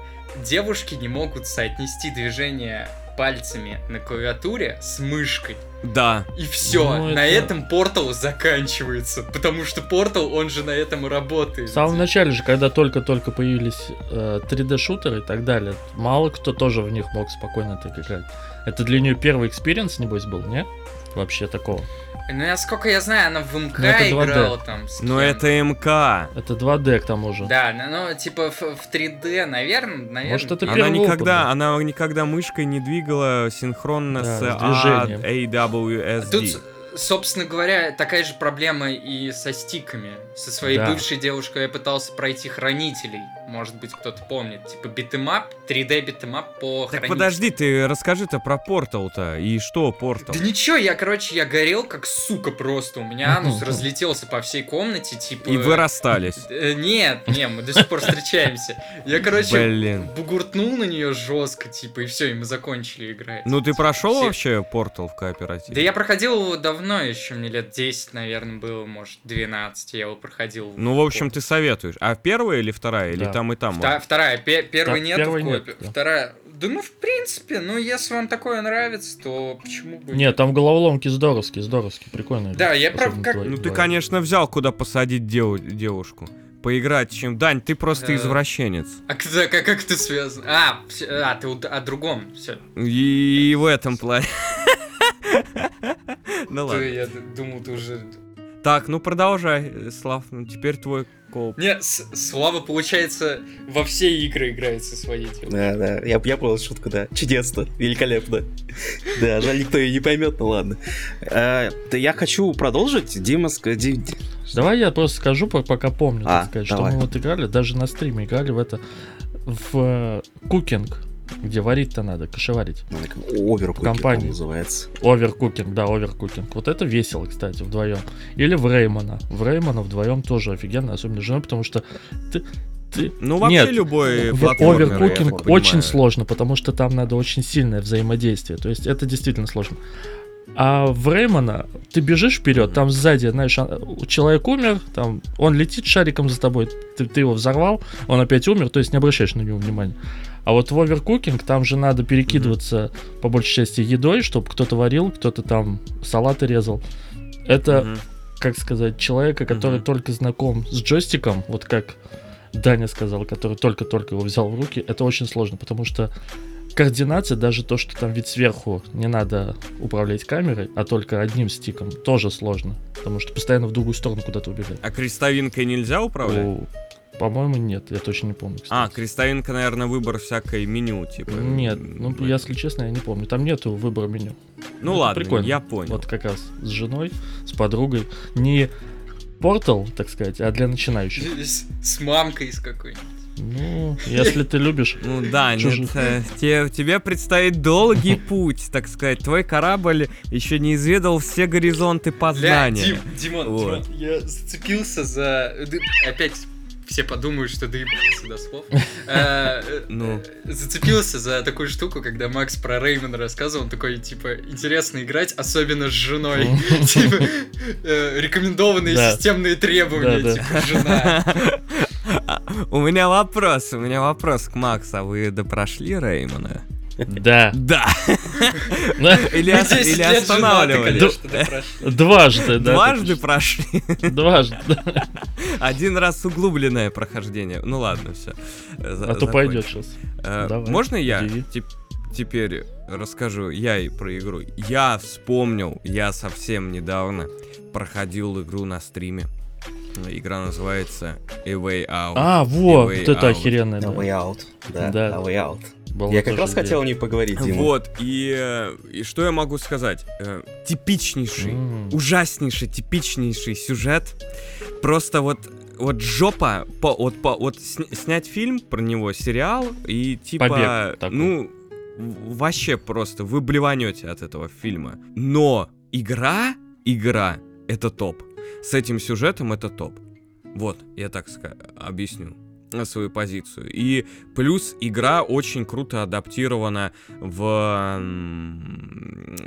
Девушки не могут соотнести движение пальцами на клавиатуре с мышкой. Да. И все, Ну, на это- этом портал заканчивается, потому что портал, он же на этом и работает. В самом начале же, когда только-только появились э, 3D-шутеры и так далее, мало кто тоже в них мог спокойно так играть. Это для нее первый experience, небось, был, не? Вообще такого. Ну, насколько я знаю, она в МК Ну, это 2D. играла там. с Но кем. это МК. Это 2D к тому же. Да, ну, ну, типа в, в 3D, наверное, наверное. Может, это Она первый опыт никогда, был. она никогда мышкой не двигала синхронно Да, с, с А- движением. AWSD. Тут, собственно говоря, такая же проблема и со стиками. Со своей Да. бывшей девушкой я пытался пройти хранителей. Может быть, кто-то помнит. Типа битэмап, 3D битэмап по Так подожди, ты расскажи-то про портал-то. И что портал? Да ничего, я, короче, я горел как сука просто. У меня анус разлетелся по всей комнате, типа... И вы расстались. Э, Нет, не, мы до сих пор встречаемся. Я, короче, Блин. бугуртнул на нее жестко, типа, и все, и мы закончили играть. Ну ты прошел вообще портал в кооперативе? Да я проходил его давно, еще мне лет 10, наверное, было, может, 12, я его проходил. Ну, в общем, ты советуешь. А первая или вторая? Или Да. Там и там? Вта- вторая, пе- первой Да, нет первой в нет, да. Вторая. Да ну, в принципе, ну, если вам такое нравится, то почему бы... Нет, там головоломки здоровские, здоровские, прикольные. Да, я прав- как- твои Ну ты, конечно, взял, куда посадить дев- девушку. Поиграть чем. Дань, ты просто Да. извращенец. А как, как, как это связано? А, а ты у- о другом. Все. И в этом плане. Ну ладно. Я думал, ты уже... Так, ну продолжай, э, Слав. Ну теперь твой коп. Нет, С- Слава, получается, во все игры играет со своей девушкой. Да, да, я, я понял шутку, да. Чудесно, великолепно. Да, жаль, никто ее не поймет, ну ладно. Э, да я хочу продолжить. Дима, Давай я просто скажу, по- пока помню, А, что мы вот играли, даже на стриме играли в это, в э, cooking, где варить-то надо, кошеварить. ну, Overcooking компании. называется. Overcooking, да, overcooking. Вот это весело, кстати, вдвоем. Или в Rayman а. В Rayman а вдвоем тоже офигенно, особенно с женой, потому что ты, ты Ну вообще Нет, любой overcooking очень понимаю. сложно, потому что там надо очень сильное взаимодействие. То есть это действительно сложно. А в Реймона ты бежишь вперед, там сзади, знаешь, а, человек умер, там он летит шариком за тобой, ты, ты его взорвал, он опять умер, то есть не обращаешь на него внимания. А вот в оверкукинг там же надо перекидываться по большей части едой, чтобы кто-то варил, кто-то там салаты резал. Это Мгм. как сказать, человека, который Мгм. только знаком с джойстиком, вот как Даня сказал, который только-только его взял в руки, это очень сложно, потому что координация, даже то, что там ведь сверху не надо управлять камерой, а только одним стиком, тоже сложно, потому что постоянно в другую сторону куда-то убегать. А крестовинкой нельзя управлять? О, По-моему, нет, я точно не помню. А, кстати. крестовинка, наверное, выбор всякой меню, типа. Нет, ну, М, если честно, я не помню. Там нету выбора меню. Ну это ладно, прикольно. я понял. Вот как раз с женой, с подругой. Не портал, так сказать, а для начинающих. С, с мамкой с какой-нибудь. Ну, если ты любишь. Ну да, нет, э, те- тебе предстоит долгий путь, так сказать. Твой корабль еще не изведал все горизонты познания. Дим, Димон, Вот. Димон, я зацепился за... ды- Опять все подумают, что доебался до слов. Ну. э, Зацепился за такую штуку, когда Макс про Реймона рассказывал, он такой, типа, интересно играть, особенно с женой. Типа, э, рекомендованные системные требования, типа, жена. А, У меня вопрос, у меня вопрос к Максу. А вы допрошли Реймона? Да. Да. Или, Мы ос- 10 или лет женаты, останавливали? Дважды, да. Дважды прошли. Дважды. Один раз углубленное прохождение. Ну ладно, все. А то пойдет сейчас. Давай, Можно я теперь расскажу я и про игру? Я вспомнил, я совсем недавно проходил игру на стриме. Игра называется A Way Out. А, во, Way вот это охеренная. A. Way Out. Да, Да. A Way Out. Была Я как раз идея. хотел о ней поговорить, Дима. Вот, и, э, и что я могу сказать? Э, Типичнейший, М. ужаснейший, типичнейший сюжет. Просто вот вот жопа, по, вот, по, вот сня- снять фильм про него, сериал, и типа, Побег такой. ну, вообще просто вы блеванете от этого фильма. Но игра, игра, это топ. С этим сюжетом это топ. Вот, я так ска- объясню. Свою позицию. И плюс игра очень круто адаптирована в...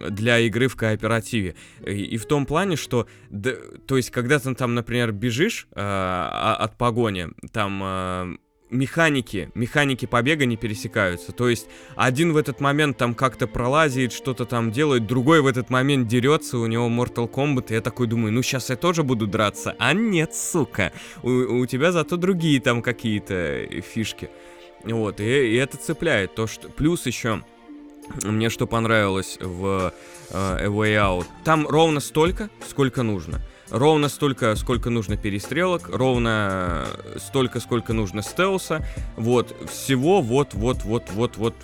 для игры в кооперативе. И, в том плане, что... Да, то есть, когда ты там, например, бежишь э, от погони, там... Э, механики, механики побега не пересекаются. То есть один в этот момент там как-то пролазит, что-то там делает, другой в этот момент дерется, у него Mortal Kombat, и я такой думаю, ну сейчас я тоже буду драться. А нет, сука, у, у тебя зато другие там какие-то фишки. Вот, и, и это цепляет. То, что... Плюс еще мне что понравилось в э, A Way Out. Там ровно столько, сколько нужно. Ровно столько, сколько нужно перестрелок, ровно столько, сколько нужно стелса. Вот, всего вот-вот-вот-вот-вот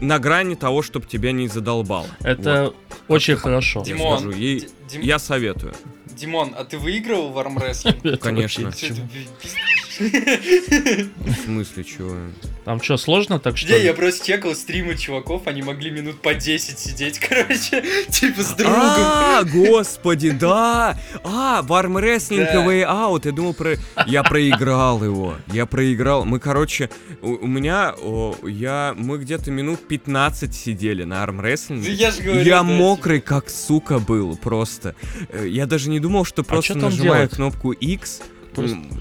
на грани того, чтобы тебя не задолбало. Это вот. очень хорошо. Димон, скажу. И Дим... я советую. Димон, а ты выигрывал в армрестлинг? Конечно. В смысле, чего? Там что, сложно так что? Не, я просто чекал стримы чуваков, они могли минут по 10 сидеть, короче, типа с другом. А, господи, да! А, в армрестлинг да. Way Out, я думал про... Я проиграл его, я проиграл. Мы, короче, у, меня, я, мы где-то минут 15 сидели на армрестлинге. Я же говорю, Я мокрый, типа... как сука был, просто. Э, я даже не думал, что а просто нажимаю кнопку X.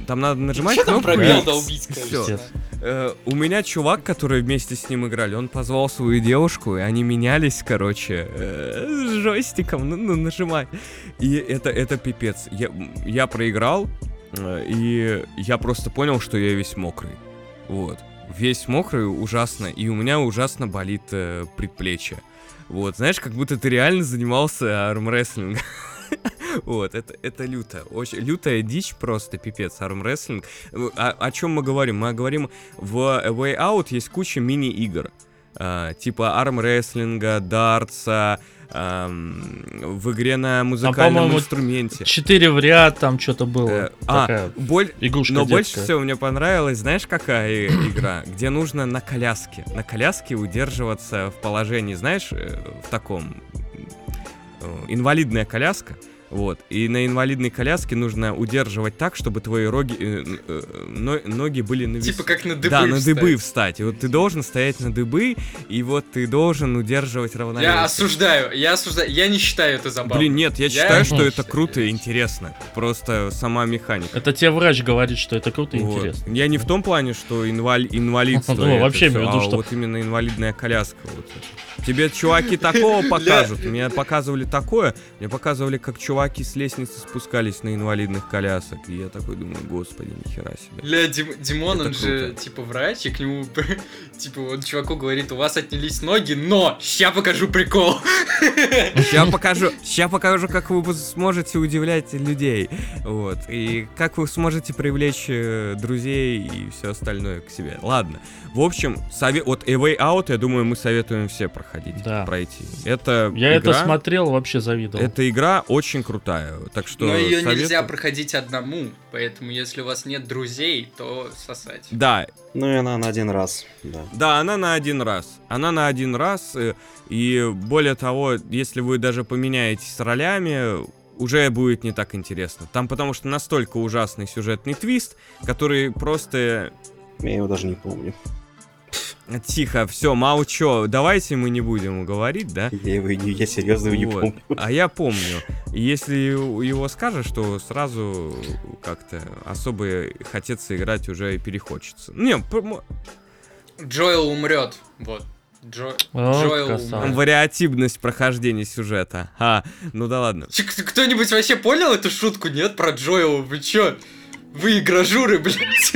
Там надо нажимать Что кнопку. Там пробел долбить. Э, у меня чувак, который вместе с ним играли, он позвал свою девушку, и они менялись, короче, э, с джойстиком, ну, ну нажимай. И это, это пипец. Я, я проиграл, э, и я просто понял, что я весь мокрый. Вот. Весь мокрый, ужасно, и у меня ужасно болит э, предплечье. Вот, знаешь, как будто ты реально занимался армрестлингом. Вот, это, это люто. Очень, лютая дичь просто, пипец, армрестлинг. О, о чем мы говорим? Мы говорим, в Way Out есть куча мини-игр. Uh, типа армрестлинга, дартса, в игре на музыкальном там, инструменте. Четыре в ряд там что-то было. Uh, а, боль... игрушка Но детская. больше всего мне понравилось, знаешь, какая игра? Где нужно на коляске. На коляске удерживаться в положении, знаешь, э, в таком... Э, инвалидная коляска. Вот. И на инвалидной коляске нужно удерживать так, чтобы твои роги, э, э, ноги были на вес... Типа как на дыбы Да, на дыбы встать. И вот ты должен стоять на дыбы, и вот ты должен удерживать равновесие. Я осуждаю, я осуждаю. Я не считаю это забавным. Блин, нет, я, я считаю, что это круто и интересно. Просто сама механика. Это тебе врач говорит, что это круто и вот. интересно. Я не в том плане, что инвалид, инвалидство. Ну, вообще имею в виду, а что... вот именно инвалидная коляска. Вот. Тебе чуваки такого покажут. Мне показывали такое. Мне показывали, как чуваки с лестницы спускались на инвалидных колясок. И я такой думаю, господи, нихера себе. Ля, Дим, Димон, Это он круто. же, типа, врач, и к нему, типа, он чуваку говорит, у вас отнялись ноги, но ща покажу прикол. Ща покажу, ща покажу, как вы сможете удивлять людей. Вот. И как вы сможете привлечь э, друзей и все остальное к себе. Ладно. В общем, совет, вот A Way Out, я думаю, мы советуем все проходить, да. пройти. Это Я игра, это смотрел, вообще завидовал. Эта игра очень крутая, так что Но ее советую... нельзя проходить одному, поэтому если у вас нет друзей, то сосать. Да. Ну и она на один раз, да. Да, она на один раз. Она на один раз, э, и более того, если вы даже поменяетесь ролями, уже будет не так интересно. Там потому что настолько ужасный сюжетный твист, который просто... Я его даже не помню. Тихо, все, молчу. Давайте мы не будем говорить, да? Я, его, я серьезно его вот. не помню. А я помню. Если его скажешь, то сразу как-то особо хотеться играть уже перехочется. Не, Джоэл умрет. Вот. Джо... О, Джоэл умрет. Вариативность прохождения сюжета. А, ну да ладно. Кто-нибудь вообще понял эту шутку? Нет, про Джоэла? Вы чё? Вы игражуры, блядь.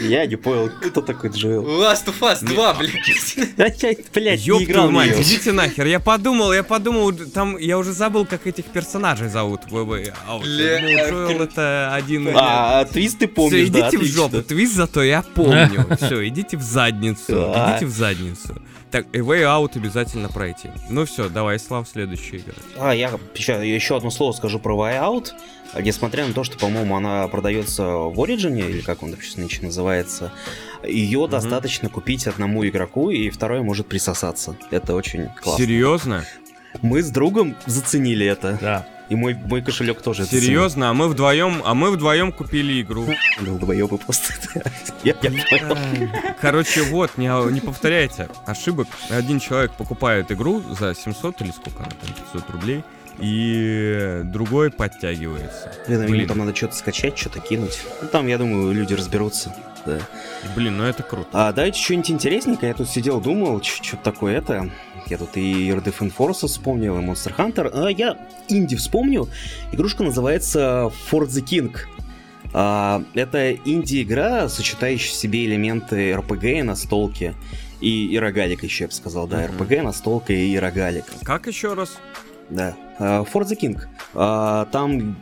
Я не понял, кто такой Джоэл. Last of Us 2, блядь. Я, блядь, не играл мать, идите нахер. Я подумал, я подумал, там, я уже забыл, как этих персонажей зовут. А Джоэл это один... А, Твист ты помнишь, Все, идите в жопу. Твист зато я помню. Все, идите в задницу. Идите в задницу. Так, A Way Out обязательно пройти. Ну все, давай, Слав, следующий игра. А, я еще, еще одно слово скажу про Way Out. Несмотря на то, что, по-моему, она продается в Origin, или как он вообще нынче называется, ее угу. достаточно купить одному игроку, и второй может присосаться. Это очень классно. Серьезно? Мы с другом заценили это. Да. И мой, мой кошелек тоже. Серьезно, а мы вдвоем, а мы вдвоем купили игру. самое. Долбоёбы просто. Я. Короче, вот, не, не повторяйте ошибок. Один человек покупает игру за 700 или сколько она там, 500 рублей, и другой подтягивается. Блин, а Блин. там надо что-то скачать, что-то кинуть. Ну, там, я думаю, люди разберутся. Да. Блин, ну это круто. А давайте что-нибудь интересненькое. Я тут сидел, думал, что такое это. Я тут и Earth Defense Forces вспомнил, и Monster Hunter. А я инди вспомнил. Игрушка называется For the King. А, это инди-игра, сочетающая в себе элементы RPG, настолки и, и рогалика еще, я бы сказал, да, Мгм. RPG, настолка и рогалика. Как еще раз? Да. А, For the King. А, Там,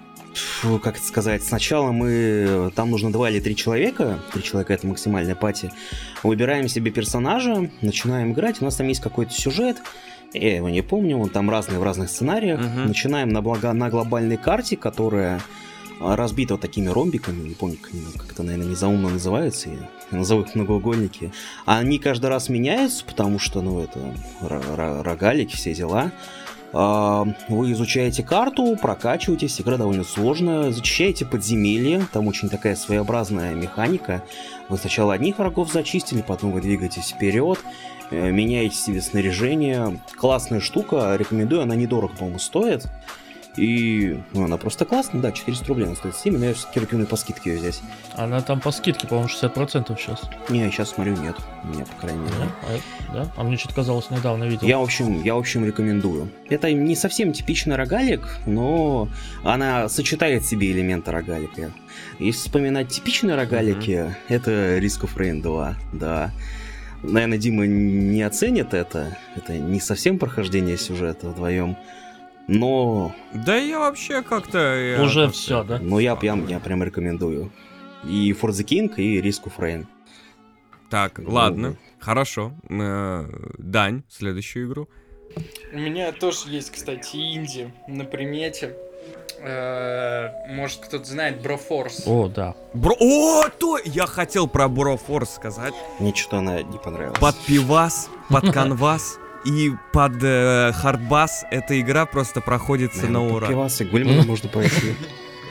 как это сказать, сначала мы... Там нужно два или три человека. Три человека — это максимальная пати. Выбираем себе персонажа, начинаем играть. У нас там есть какой-то сюжет. Я его не помню, он там разный в разных сценариях. Мгм. Начинаем на, благо... на глобальной карте, которая а, разбита вот такими ромбиками, не помню, как, это, наверное, незаумно называется, я назову их многоугольники. Они каждый раз меняются, потому что, ну, это ро- ро- рогалики, все дела. А, Вы изучаете карту, прокачиваетесь, игра довольно сложная, зачищаете подземелье, там очень такая своеобразная механика. Вы сначала одних врагов зачистили, потом вы двигаетесь вперед, э, меняете себе снаряжение. Классная штука, рекомендую, она недорого, по-моему, стоит. И ну, она просто классная, да, 400 рублей она стоит в Steam, но я все-таки рекомендую по скидке ее взять. Она там по скидке, по-моему, 60% сейчас. Не, сейчас смотрю, нет, у меня, по крайней мере. Да? А, да? А мне что-то казалось, недавно видел. Я, в общем, я, в общем, рекомендую. Это не совсем типичный рогалик, но она сочетает в себе элементы рогалика. Если вспоминать типичные рогалики, это Risk of Rain 2, да. Наверное, Дима не оценит это. Это не совсем прохождение сюжета вдвоем. Но, Да я вообще как-то... я Уже как-то- все, да? но я, прям, я прям рекомендую. И For the King, и Risk of Rain. Так, ладно, хорошо. Э, Дань, следующую игру. У меня тоже есть, кстати, инди на примете. Э, Может, кто-то знает Брофорс. О, да. Бро... О, то! Я хотел про Брофорс сказать. Мне что-то она не понравилась. Под пивас, под канвас и под э, хардбас эта игра просто проходится на ура. Пивасы, Гульмана можно пройти.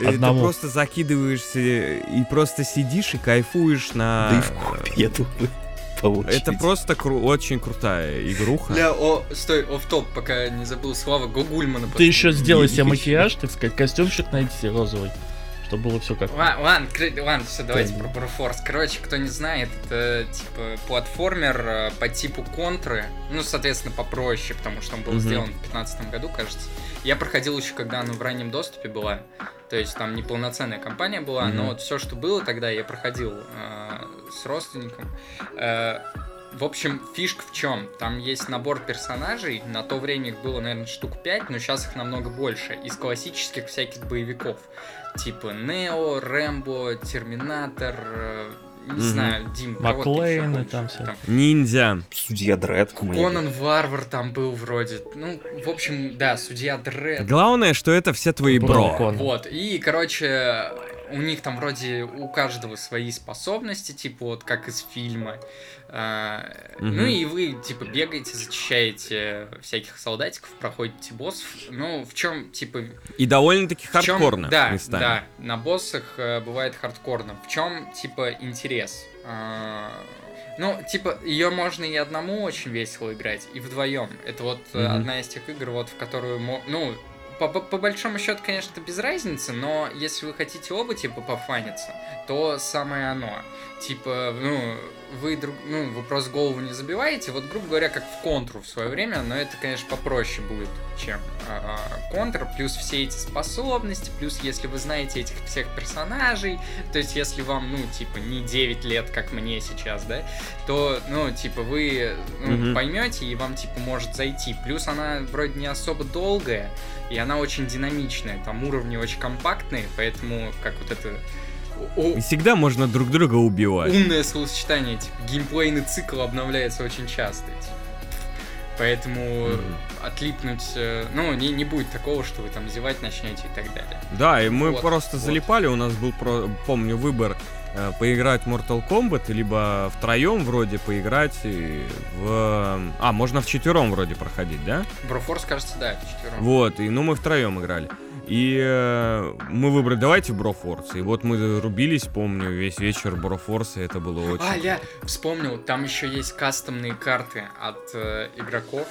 Э, Ты Одному. просто закидываешься и просто сидишь и кайфуешь на... Да и в купе, я думаю, по очереди. Это просто кру- очень крутая игруха. Бля, о, стой, оф топ, пока не забыл слова Гогульмана. Ты еще сделай себе макияж, так сказать, костюмчик найди розовый, чтобы было все как... Ла- Ладно, ладно, все, давайте Да. про Брофорс. Короче, кто не знает, это типа платформер э, по типу контры. Ну, соответственно, попроще, потому что он был сделан в 2015 году, кажется. Я проходил еще, когда она в раннем доступе была. То есть там неполноценная компания была, но вот все, что было тогда, я проходил э, с родственником. Э, в общем, фишка в чем? Там есть набор персонажей, на то время их было, наверное, штук 5, но сейчас их намного больше, из классических всяких боевиков. Типа Нео, Рэмбо, Терминатор, э, не Мгм. знаю, Дим, помнишь? там все. Ниндзя. Судья Дред. Конан Варвар там был вроде. Ну, в общем, да, Судья Дред. Главное, что это все твои бро. Кон. Вот, и, короче, у них там вроде у каждого свои способности, типа вот как из фильма. Мгм. Ну и вы, типа, бегаете, зачищаете всяких солдатиков, проходите боссов. Ну, в чем, типа, И довольно-таки хардкорно да, местами. да, на боссах э, бывает хардкорно. В чем, типа, интерес? А, ну, типа, ее можно и одному очень весело играть, и вдвоем. Это вот Мгм. одна из тех игр, вот в которую, ну, по, по- по большому счету, конечно, без разницы, но если вы хотите оба, типа, пофаниться, то самое оно. Типа, ну, вы друг, ну, вы просто голову не забиваете, вот, грубо говоря, как в контру в свое время, но это, конечно, попроще будет, чем а, контр, плюс все эти способности, плюс если вы знаете этих всех персонажей, то есть если вам, ну, типа, не 9 лет, как мне сейчас, да, то, ну, типа, вы ну, Мгм. поймете, и вам, типа, может зайти. Плюс она вроде не особо долгая, и она очень динамичная, там уровни очень компактные, поэтому, как вот это... о- И всегда можно друг друга убивать. умное словосочетание, типа, геймплейный цикл обновляется очень часто. типа. Поэтому Мгм. отлипнуть, э, ну, не, не будет такого, что вы там зевать начнете и так далее. Да, и мы Вот, просто вот. залипали, у нас был, про- помню, выбор э, поиграть в Mortal Kombat, либо втроем вроде поиграть и в... А, можно в четвером вроде проходить, да? Брофорс, кажется, да, это четвером. Вот, и ну мы втроем играли. И э, мы выбрали, давайте Брофорс. И вот мы рубились, помню, весь вечер Брофорса, это было очень... А, ля, вспомнил, там еще есть кастомные карты от э, игроков.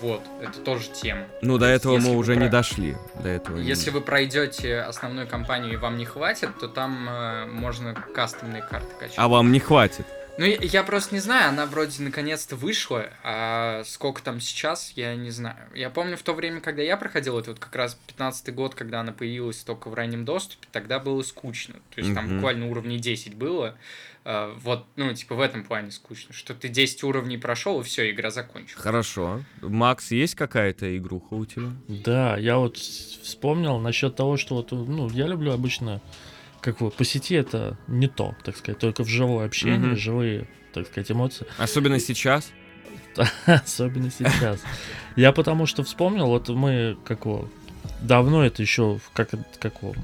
Вот, это тоже тема. Ну, до этого мы уже про- не дошли. До этого не- Если вы пройдете основную кампанию и вам не хватит, то там э, можно кастомные карты качать. А вам не хватит. Ну, я, я просто не знаю, она вроде наконец-то вышла, а сколько там сейчас, я не знаю. Я помню в то время, когда я проходил, это вот как раз 15 год, когда она появилась только в раннем доступе, тогда было скучно. То есть там Мгм. буквально уровней 10 было. А, вот, ну, типа в этом плане скучно, что ты 10 уровней прошел, и все, игра закончилась. Хорошо. Макс, есть какая-то игруха у тебя? Да, я вот вспомнил насчет того, что вот, ну, я люблю обычно, как бы, по сети это не то, так сказать, только в живое общение, Мгм. живые, так сказать, эмоции. Особенно сейчас. Особенно сейчас. Я потому что вспомнил, вот мы, как его, давно это еще, как, как его,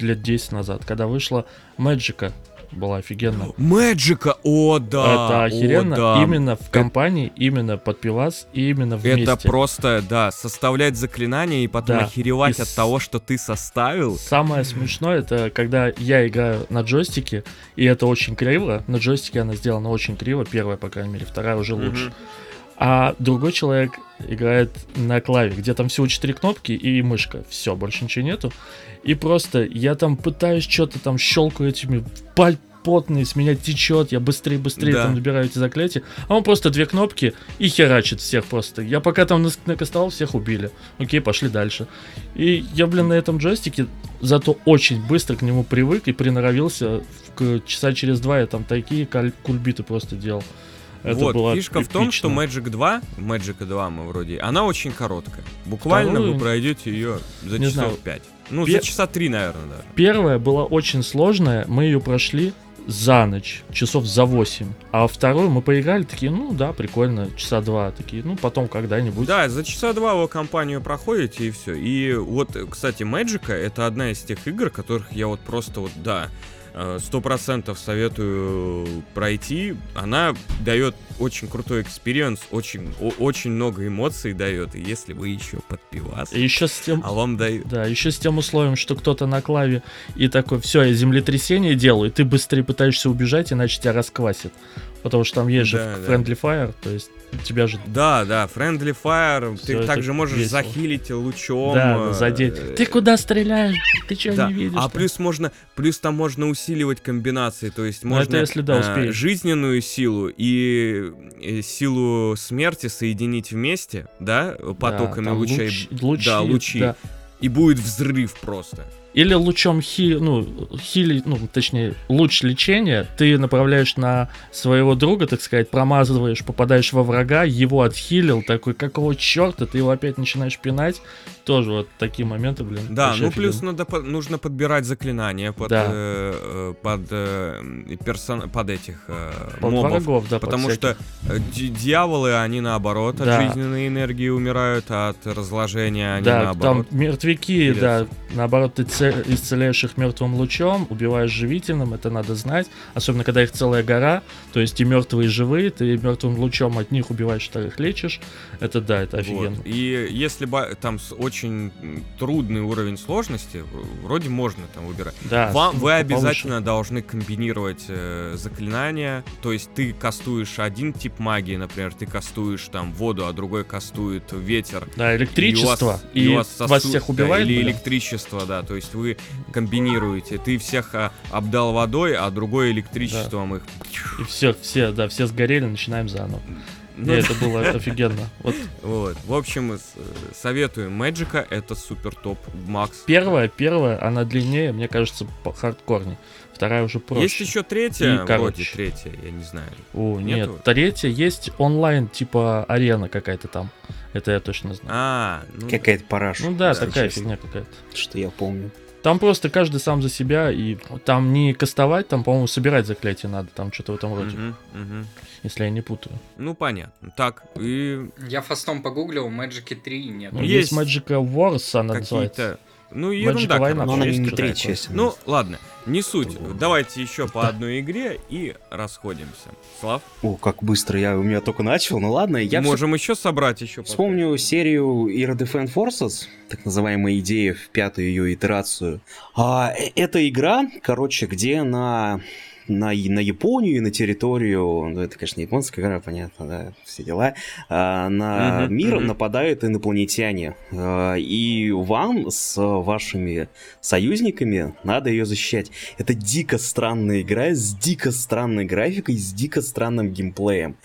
лет 10 назад, когда вышла Мэджика, была офигенно. Мэджика, о да, это охеренно о, да. именно в компании, именно под пивас и именно вместе. Это просто, да, составлять заклинания и потом Да, охеревать и от с- того, что ты составил. Самое смешное, это когда я играю на джойстике, и это очень криво. На джойстике она сделана очень криво, первая, по крайней мере, вторая уже лучше. Мгм. А другой человек играет на клаве, где там всего четыре кнопки и мышка. Все, больше ничего нету. И просто я там пытаюсь что-то там щелкаю этими паль потные, с меня течет, я быстрее, быстрее Да. там набираю эти заклятия, а он просто две кнопки и херачит всех просто. Я пока там накастал, всех убили. Окей, пошли дальше. И я, блин, на этом джойстике зато очень быстро к нему привык и приноровился. Часа через два я там такие кульбиты просто делал. Это вот, было фишка в том, что эпично. Magic 2, Magic 2 мы вроде, она очень короткая. Буквально Вторую- вы пройдете ее за Не часов знаю. 5. Ну, Пе- за часа 3, наверное, да. Первая была очень сложная, мы ее прошли за ночь, часов за 8. А вторую мы поиграли, такие, ну да, прикольно, часа два. Такие, ну потом когда-нибудь. Да, за часа два вы компанию проходите и все. И вот, кстати, Magic это одна из тех игр, которых я вот просто вот, да, сто процентов советую пройти. Она дает очень крутой experience, очень, о- очень много эмоций дает. И если вы еще под пивас, И еще с тем, а вам дают... да, еще с тем условием, что кто-то на клаве и такой, все, я землетрясение делаю, и ты быстрее пытаешься убежать, иначе тебя расквасит. Потому что там есть Да, же да. friendly fire, то есть тебя же Да, да, Friendly Fire, Всё ты также можешь весело. захилить лучом. да, э, задеть. Ты куда стреляешь? Ты что Да, не видишь? а там? плюс можно, плюс там можно усиливать комбинации, то есть Ну, можно это если, да, э, успеешь. жизненную силу и, э, силу смерти соединить вместе, да, потоками Да, лучей, луч- лучи, да, лучи, да. и будет взрыв просто. Или лучом хи, ну, хили, ну, точнее, луч лечения ты направляешь на своего друга, так сказать, промазываешь, попадаешь во врага, его отхилил, такой, какого черта, ты его опять начинаешь пинать. Тоже вот такие моменты, блин. Да, ну плюс офигенно. надо по- нужно подбирать заклинания под, Да. э, э, под, э, персон- под этих э, Под мобов. врагов, да, под Потому что всяких. э, ди- дьяволы, они наоборот Да. от жизненной энергии умирают, а от разложения они Да, наоборот. там мертвяки, теряются. да, наоборот, ты це- исцеляешь их мертвым лучом, убиваешь живительным, это надо знать, особенно когда их целая гора, то есть и мертвые, и живые, ты мертвым лучом от них убиваешь, вторых лечишь, это да, это офигенно. Вот. И если ба- там с очень трудный уровень сложности, вроде можно там выбирать. Да, Вам, вы обязательно должны комбинировать э, заклинания. То есть ты кастуешь один тип магии, например, ты кастуешь там воду, а другой кастует ветер. Да, электричество. И, И, у вас, вас сосуд- всех да, убивает. или блин. электричество, да. То есть вы комбинируете. Ты всех а, обдал водой, а другой электричеством их. И все, все, да, все сгорели, начинаем заново. Ну И это было офигенно. Вот Вот. В общем, э, советую. Мэджика это супер топ. Макс. первая, первая, она длиннее, мне кажется, по хардкорней. Вторая уже проще. Есть еще третья, И вроде короче. третья, я не знаю. О, Нету? нет, третья есть онлайн, типа арена какая-то там. Это я точно знаю. А, ну, Какая-то параша. Ну да, такая честно, фигня какая-то. Что я помню. Там просто каждый сам за себя, и там не кастовать, там, по-моему, собирать заклятие надо, там что-то в этом роде, мгм, мгм. если я не путаю. Ну, понятно. Так, и Я фастом погуглил, Magic 3 нет. Ну, Есть есть Magic Wars, она называется. Ну, ерунда, короче, Но она не, часть. Ну, ладно, не суть. Давайте еще по одной игре и расходимся. Слав, О, как быстро я у меня только начал. Ну ладно, я можем еще собрать еще. вспомню серию Era Defense Forces, так называемая идея в пятую ее итерацию. А, э- это игра, короче, где на на, на Японию и на территорию, ну это, конечно, японская игра, понятно, да, все дела, а, на Мгм, мир мгм. нападают инопланетяне. А, и вам с вашими союзниками надо ее защищать. Это дико странная игра с дико странной графикой, с дико странным геймплеем.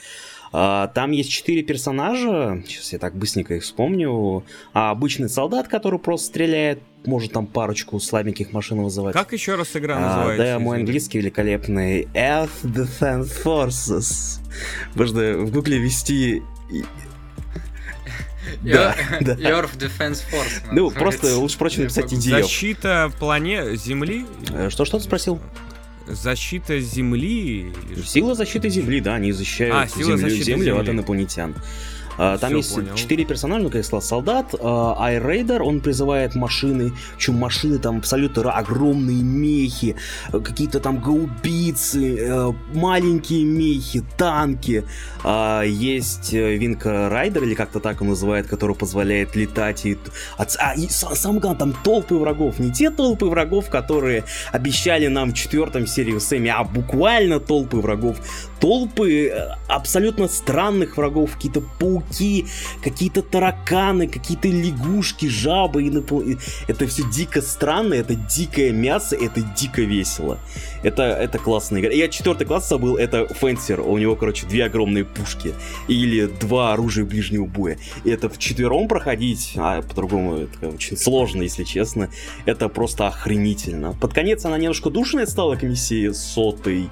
А, Там есть четыре персонажа, сейчас я так быстренько их вспомню. А, обычный солдат, который просто стреляет, может там парочку слабеньких машин вызывать. Как еще раз игра А, называется? да, мой английский великолепный. Earth Defense Forces. Можно в гугле вести... и- Да, да. Earth Defense Force. Ну, просто лучше проще написать идею. Защита планеты Земли? Э, Что-что ты спросил? Защита Земли? что? Сила защиты Земли, да, они защищают А, сила землю, защиты землю от Земли. инопланетян. А, Там Всё, есть понял. четыре персонажа, как я сказал, солдат, Айрейдер, он призывает машины, причем машины там абсолютно огромные мехи, какие-то там гаубицы, э, маленькие мехи, танки. А, Есть э, Винка Райдер, или как-то так он называет, который позволяет летать и... А, и са- самое главное, там толпы врагов, не те толпы врагов, которые обещали нам в четвертом серии Сэмми, а буквально толпы врагов. Толпы э, абсолютно странных врагов, какие-то пауки, какие-то тараканы, какие-то лягушки, жабы. и Это все дико странно, это дикое мясо, это дико весело. Это, это классная игра. Я четвертый класс забыл, это Фенсер. У него, короче, две огромные пушки. Или два оружия ближнего боя. И это четвером проходить, а по-другому это очень сложно, если честно. Это просто охренительно. Под конец она немножко душная стала к миссии сотой.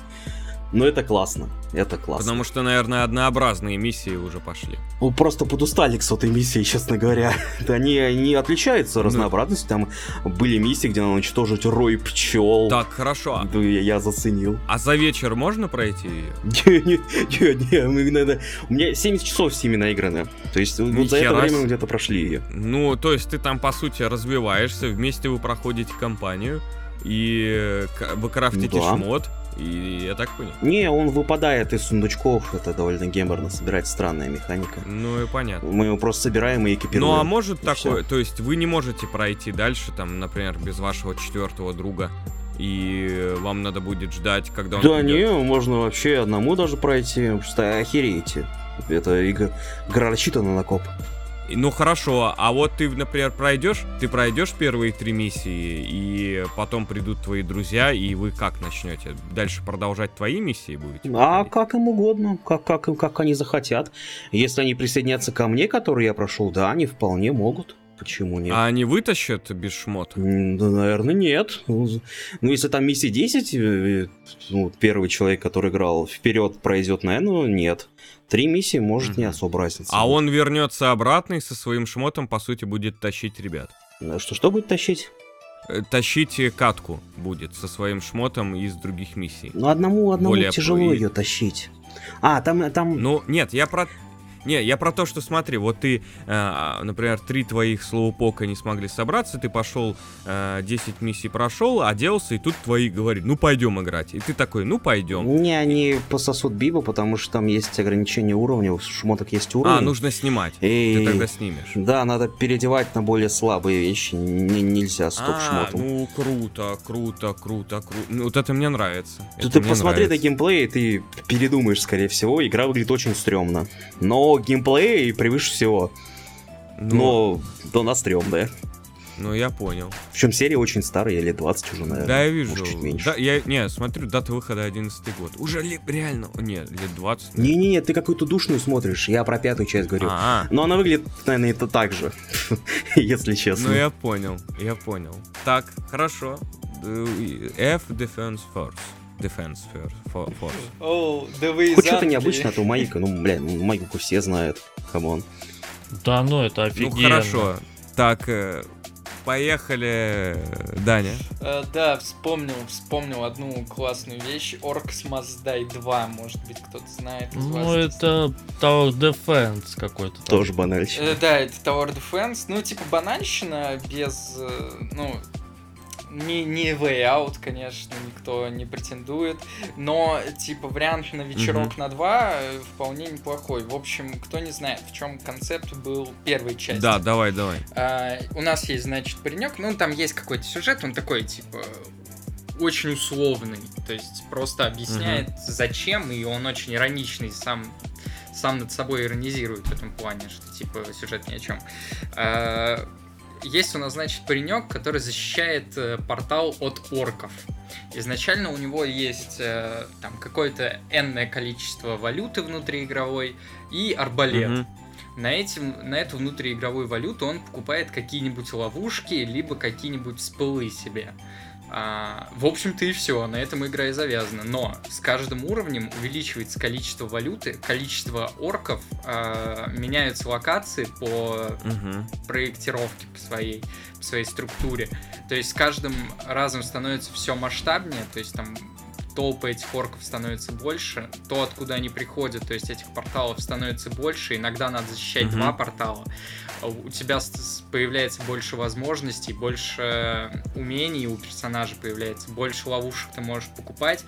Но это классно. Это классно. Потому что, наверное, однообразные миссии уже пошли. Ну, просто подустали к сотой миссии, честно говоря. Они не отличаются Ну. разнообразностью. Там были миссии, где надо уничтожить рой пчел. Так, хорошо. Да, я, я заценил. А за вечер можно пройти ее? Не, не, не, не, мы надо... У меня 70 часов с ними наиграны. То есть вот Ни за это время мы где-то прошли ее. Ну, то есть ты там, по сути, развиваешься, вместе вы проходите кампанию, и э, вы крафтите Ну шмот, и я так понял. Не, он выпадает из сундучков. Это довольно геморно собирать странная механика. Ну и понятно. Мы его просто собираем и экипируем. Ну а может такое, то есть вы не можете пройти дальше, там, например, без вашего четвертого друга, и вам надо будет ждать, когда он Да придет. не, можно вообще одному даже пройти. Просто охереете. Это игра, игра рассчитана на коп. Ну хорошо, а вот ты, например, пройдешь, ты пройдешь первые три миссии, и потом придут твои друзья, и вы как начнете? Дальше продолжать твои миссии будете? А проходить? как им угодно, как, как, им- как они захотят. Если они присоединятся ко мне, который я прошел, да, они вполне могут. Почему нет? А они вытащат без шмота? Да, наверное, нет. Ну, Ну, если там миссии 10, э, ну, вот первый человек, который играл вперед, пройдет, наверное, нет. Три миссии, может, не особо разница. А он вернется обратно и со своим шмотом, по сути, будет тащить ребят. Э, Что, что будет тащить? Э, Тащить катку будет со своим шмотом из других миссий. Ну, одному, одному Более тяжело и- ее тащить. А, там, там... Ну, нет, я про... Не, я про то, что смотри, вот ты, э, например, три твоих слоупока не смогли собраться, ты пошел, э, 10 миссий прошел, оделся, и тут твои говорят, ну пойдем играть. И ты такой, ну пойдем. Не, они пососут Бибу, потому что там есть ограничение уровня, у шмоток есть уровень. А, нужно снимать. И- Ты тогда снимешь. Да, надо переодевать на более слабые вещи, не, нельзя с А, топ-шмотом. ну круто, круто, круто, круто. Ну, вот это мне нравится. Это ты мне посмотри на нравится. геймплей, и ты передумаешь, скорее всего. Игра выглядит очень стрёмно. Но геймплей превыше всего. Ну, Но до нас стрёмная. ну, я понял. Причем серия очень старая, лет 20 уже, наверное. Да, я вижу. Может, чуть меньше. Да, я, не, смотрю, дата выхода 11 год. Уже ли, реально, не, лет 20. Не-не-не, ты какую-то душную смотришь, я про пятую часть говорю. А, Но она выглядит, наверное, это так же, если честно. ну я понял, я понял. Так, хорошо. Э, F Defense Force. Defense Force. из Хоть что-то необычное, а то Майка, ну, бля, ну, Майку все знают, come on. Да ну, это Ну офигенно. хорошо. Так, э, поехали, Даня. Э, да, вспомнил, вспомнил одну классную вещь. Orcs Must Die 2, может быть, кто-то знает. из Ну, вас. это Tower Defense какой-то. там. Тоже банальщина. Э, Да, это Tower Defense. Ну, типа банальщина без, э, ну, не, не Way Out, конечно, никто не претендует, но, типа, вариант на вечерок на два э, вполне неплохой. В общем, кто не знает, в чем концепт был первой части. Да, давай, давай. А, у нас есть, значит, паренек, ну, там есть какой-то сюжет, он такой, типа, очень условный, то есть просто объясняет, зачем, и он очень ироничный, сам, сам над собой иронизирует в этом плане, что, типа, сюжет ни о чем. А, есть у нас, значит, паренек, который защищает э, портал от орков. Изначально у него есть э, там какое-то энное количество валюты внутриигровой и арбалет. Мгм. На, этим, на эту внутриигровую валюту он покупает какие-нибудь ловушки, либо какие-нибудь спылы себе. А, в общем-то и все, на этом игра и завязана. Но с каждым уровнем увеличивается количество валюты, количество орков, а, меняются локации по Мгм. проектировке по своей, по своей структуре. То есть с каждым разом становится все масштабнее, то есть там толпы этих орков становится больше, то, откуда они приходят, то есть этих порталов становится больше, иногда надо защищать Мгм. два портала, у тебя появляется больше возможностей, больше умений у персонажа появляется, больше ловушек ты можешь покупать.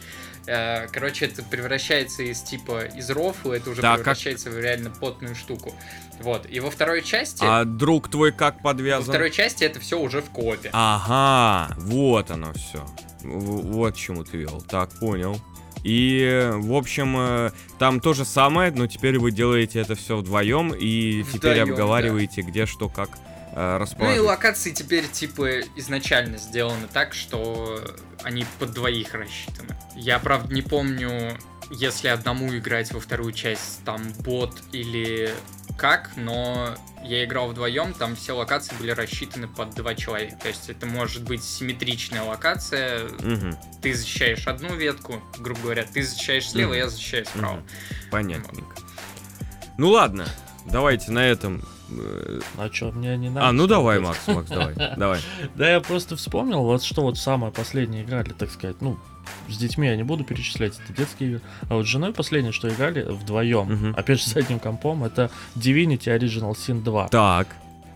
Э, Короче, это превращается из типа из рофла, это уже Да, как- превращается в реально потную штуку. Вот. И во второй части А друг твой как во подвязан? второй части это все уже в коопе. Ага, вот оно все. Вот чему ты вел. Так, понял. И, в общем, э, там то же самое, но теперь вы делаете это все вдвоем и теперь Вдвоем, обговариваете, где что как э, Ну и расположить. локации теперь типа изначально сделаны так, что они под двоих рассчитаны. Я правда не помню, если одному играть во вторую часть, там бот или как, но я играл вдвоем, там все локации были рассчитаны под два человека. То есть это может быть симметричная локация. Мгм, Ты защищаешь одну ветку, грубо говоря, ты защищаешь слева, Мгм. я защищаю справа. мгм. Понятненько. Ну ладно, давайте на этом. Э, А чё, мне не надо. А, ну давай. Макс, Макс, давай, давай. Да я просто вспомнил, вот что вот самое последнее играли, так сказать, ну, с детьми я не буду перечислять, это детские игры. А вот с женой последнее, что играли вдвоем, опять же с одним компом, это Divinity Original Sin 2. Так,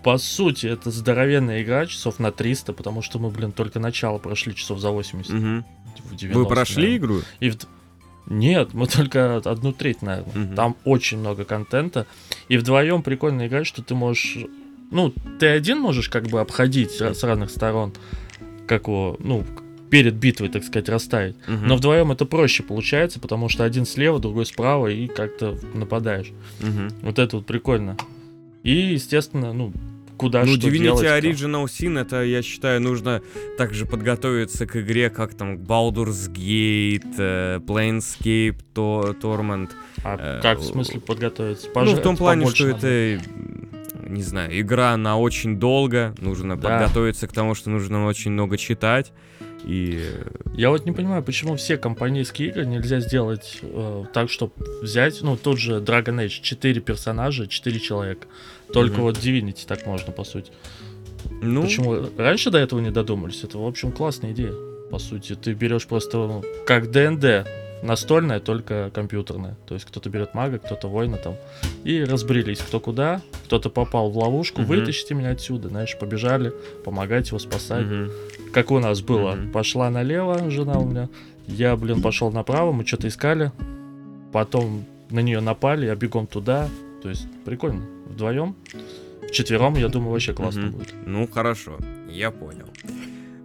По сути, это здоровенная игра часов на 300, потому что мы, блин, только начало прошли часов за 80. мгм. в 90, вы прошли наверное. игру? И в... Нет, мы только одну треть, наверное. Мгм. Там очень много контента. И вдвоем прикольно играть, что ты можешь... Ну, ты один можешь как бы обходить с разных сторон, как его, ну, перед битвой, так сказать, расставить. Мгм, Но вдвоем это проще получается, потому что один слева, другой справа, и как-то нападаешь. мгм. Вот это вот прикольно. И, естественно, ну, куда Ну, что Divinity делать. Original Sin, это, я считаю, нужно также подготовиться к игре, как там Baldur's Gate, э, Planescape, то, Torment. А э, как в смысле подготовиться? ну, в том плане, что надо. это, не знаю, игра на очень долго, нужно Да. подготовиться к тому, что нужно очень много читать. И Я вот не понимаю, почему все компанейские игры нельзя сделать э, так, чтобы взять, ну, тот же Dragon Age, 4 персонажа, 4 человека. Только Мгм. вот Divinity так можно, по сути. ну, Почему раньше до этого не додумались? Это, в общем, классная идея. По сути, ты берешь просто, ну, как ДНД, настольная, только компьютерная. То есть кто-то берет мага, кто-то воина там. И разбрелись, кто куда. Кто-то попал в ловушку, Мгм. вытащите меня отсюда. Знаешь, побежали, помогать его спасать мгм. как у нас было. Мгм. Пошла налево жена у меня, я, блин, пошел направо, мы что-то искали, потом на нее напали, я бегом туда, то есть прикольно, вдвоем, вчетвером, я думаю, вообще классно Мгм. будет. Ну, хорошо, я понял.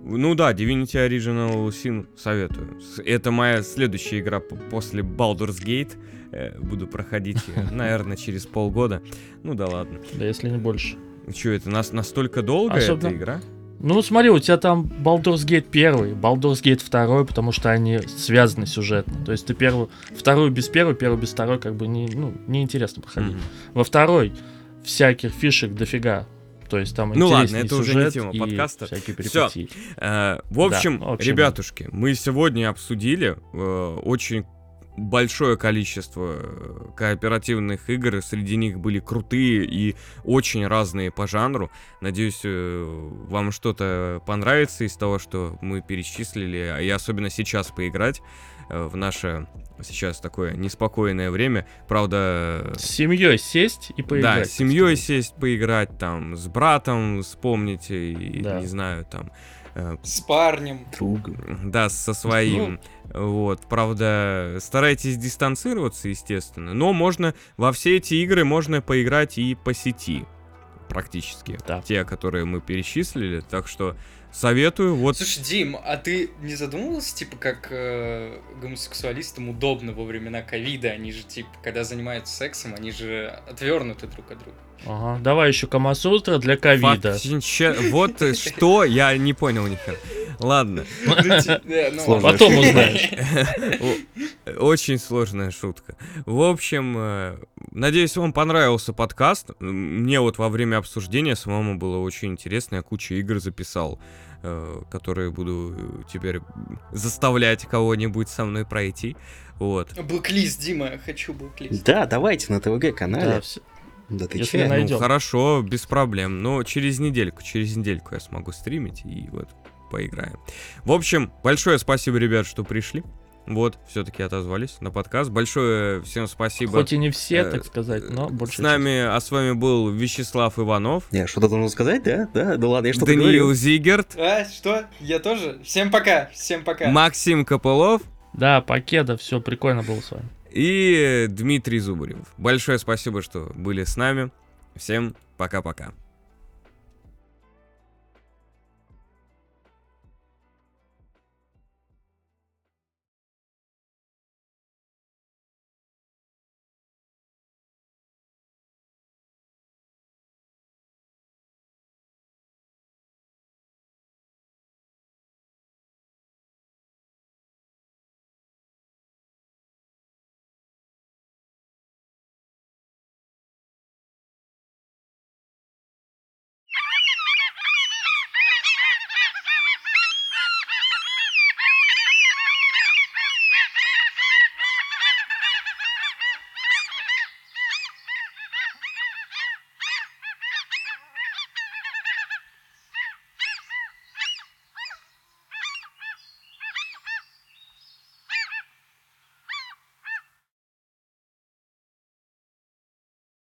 Ну да, Divinity Original Sin советую. Это моя следующая игра после Baldur's Gate. Э, Буду проходить, наверное, через полгода. Ну да ладно. Да если не больше. Че, это нас настолько долго Особенно- эта игра? Ну смотри, у тебя там Baldur's Gate 1, Baldur's Gate 2, потому что они связаны сюжетно. То есть ты первую, вторую без первой, первую без второй, как бы не, ну, неинтересно проходить. Мгм. Во второй всяких фишек дофига. То есть там Ну ладно, это уже не тема подкаста. перипетии. Э, В общем, в общем, ребятушки, мы сегодня обсудили э, очень большое количество э, кооперативных игр, среди них были крутые и очень разные по жанру. Надеюсь, э, вам что-то понравится из того, что мы перечислили, и особенно сейчас поиграть э, в наше сейчас такое неспокойное время. Правда... С семьей сесть и поиграть. Да, с семьей сесть, поиграть, там, с братом вспомните, и, Да. не знаю, там... э, С парнем. Другом. Да, со своим. Вот, правда, старайтесь дистанцироваться, естественно, но можно во все эти игры можно поиграть и по сети, практически. Да. Те, которые мы перечислили, так что советую. Вот Слушай, Дим, а ты не задумывался, типа, как э, гомосексуалистам удобно во времена ковида? Они же, типа, когда занимаются сексом, они же отвернуты друг от друга. Ага, давай еще Камасутра для ковида. вот э, что я не понял ни. Ладно, Ну, ну. Потом узнаешь. Очень сложная шутка. В общем, э, надеюсь, вам понравился подкаст. Мне вот во время обсуждения самому было очень интересно. Я кучу игр записал, которые буду э, теперь заставлять кого-нибудь со мной пройти. Вот. Блэклист, Дима, хочу блэклист. Да, давайте на ТВГ Да, всё. Да ты Если че? най- Ну, хорошо, без проблем. Но через недельку, через недельку я смогу стримить и вот поиграем. В общем, большое спасибо, ребят, что пришли. Вот, все-таки отозвались на подкаст. Большое всем спасибо. Хоть и не все, Э, так сказать, но больше С нами, а с вами был Вячеслав Иванов, Я что-то должен сказать, да? Да, да ладно, я что-то Даниил говорил. Зигерт, А, что? Я тоже? Всем пока, всем пока. Максим Копылов Да, Покеда, все прикольно было с вами. и Дмитрий Зубарев. Большое спасибо, что были с нами. Всем пока-пока.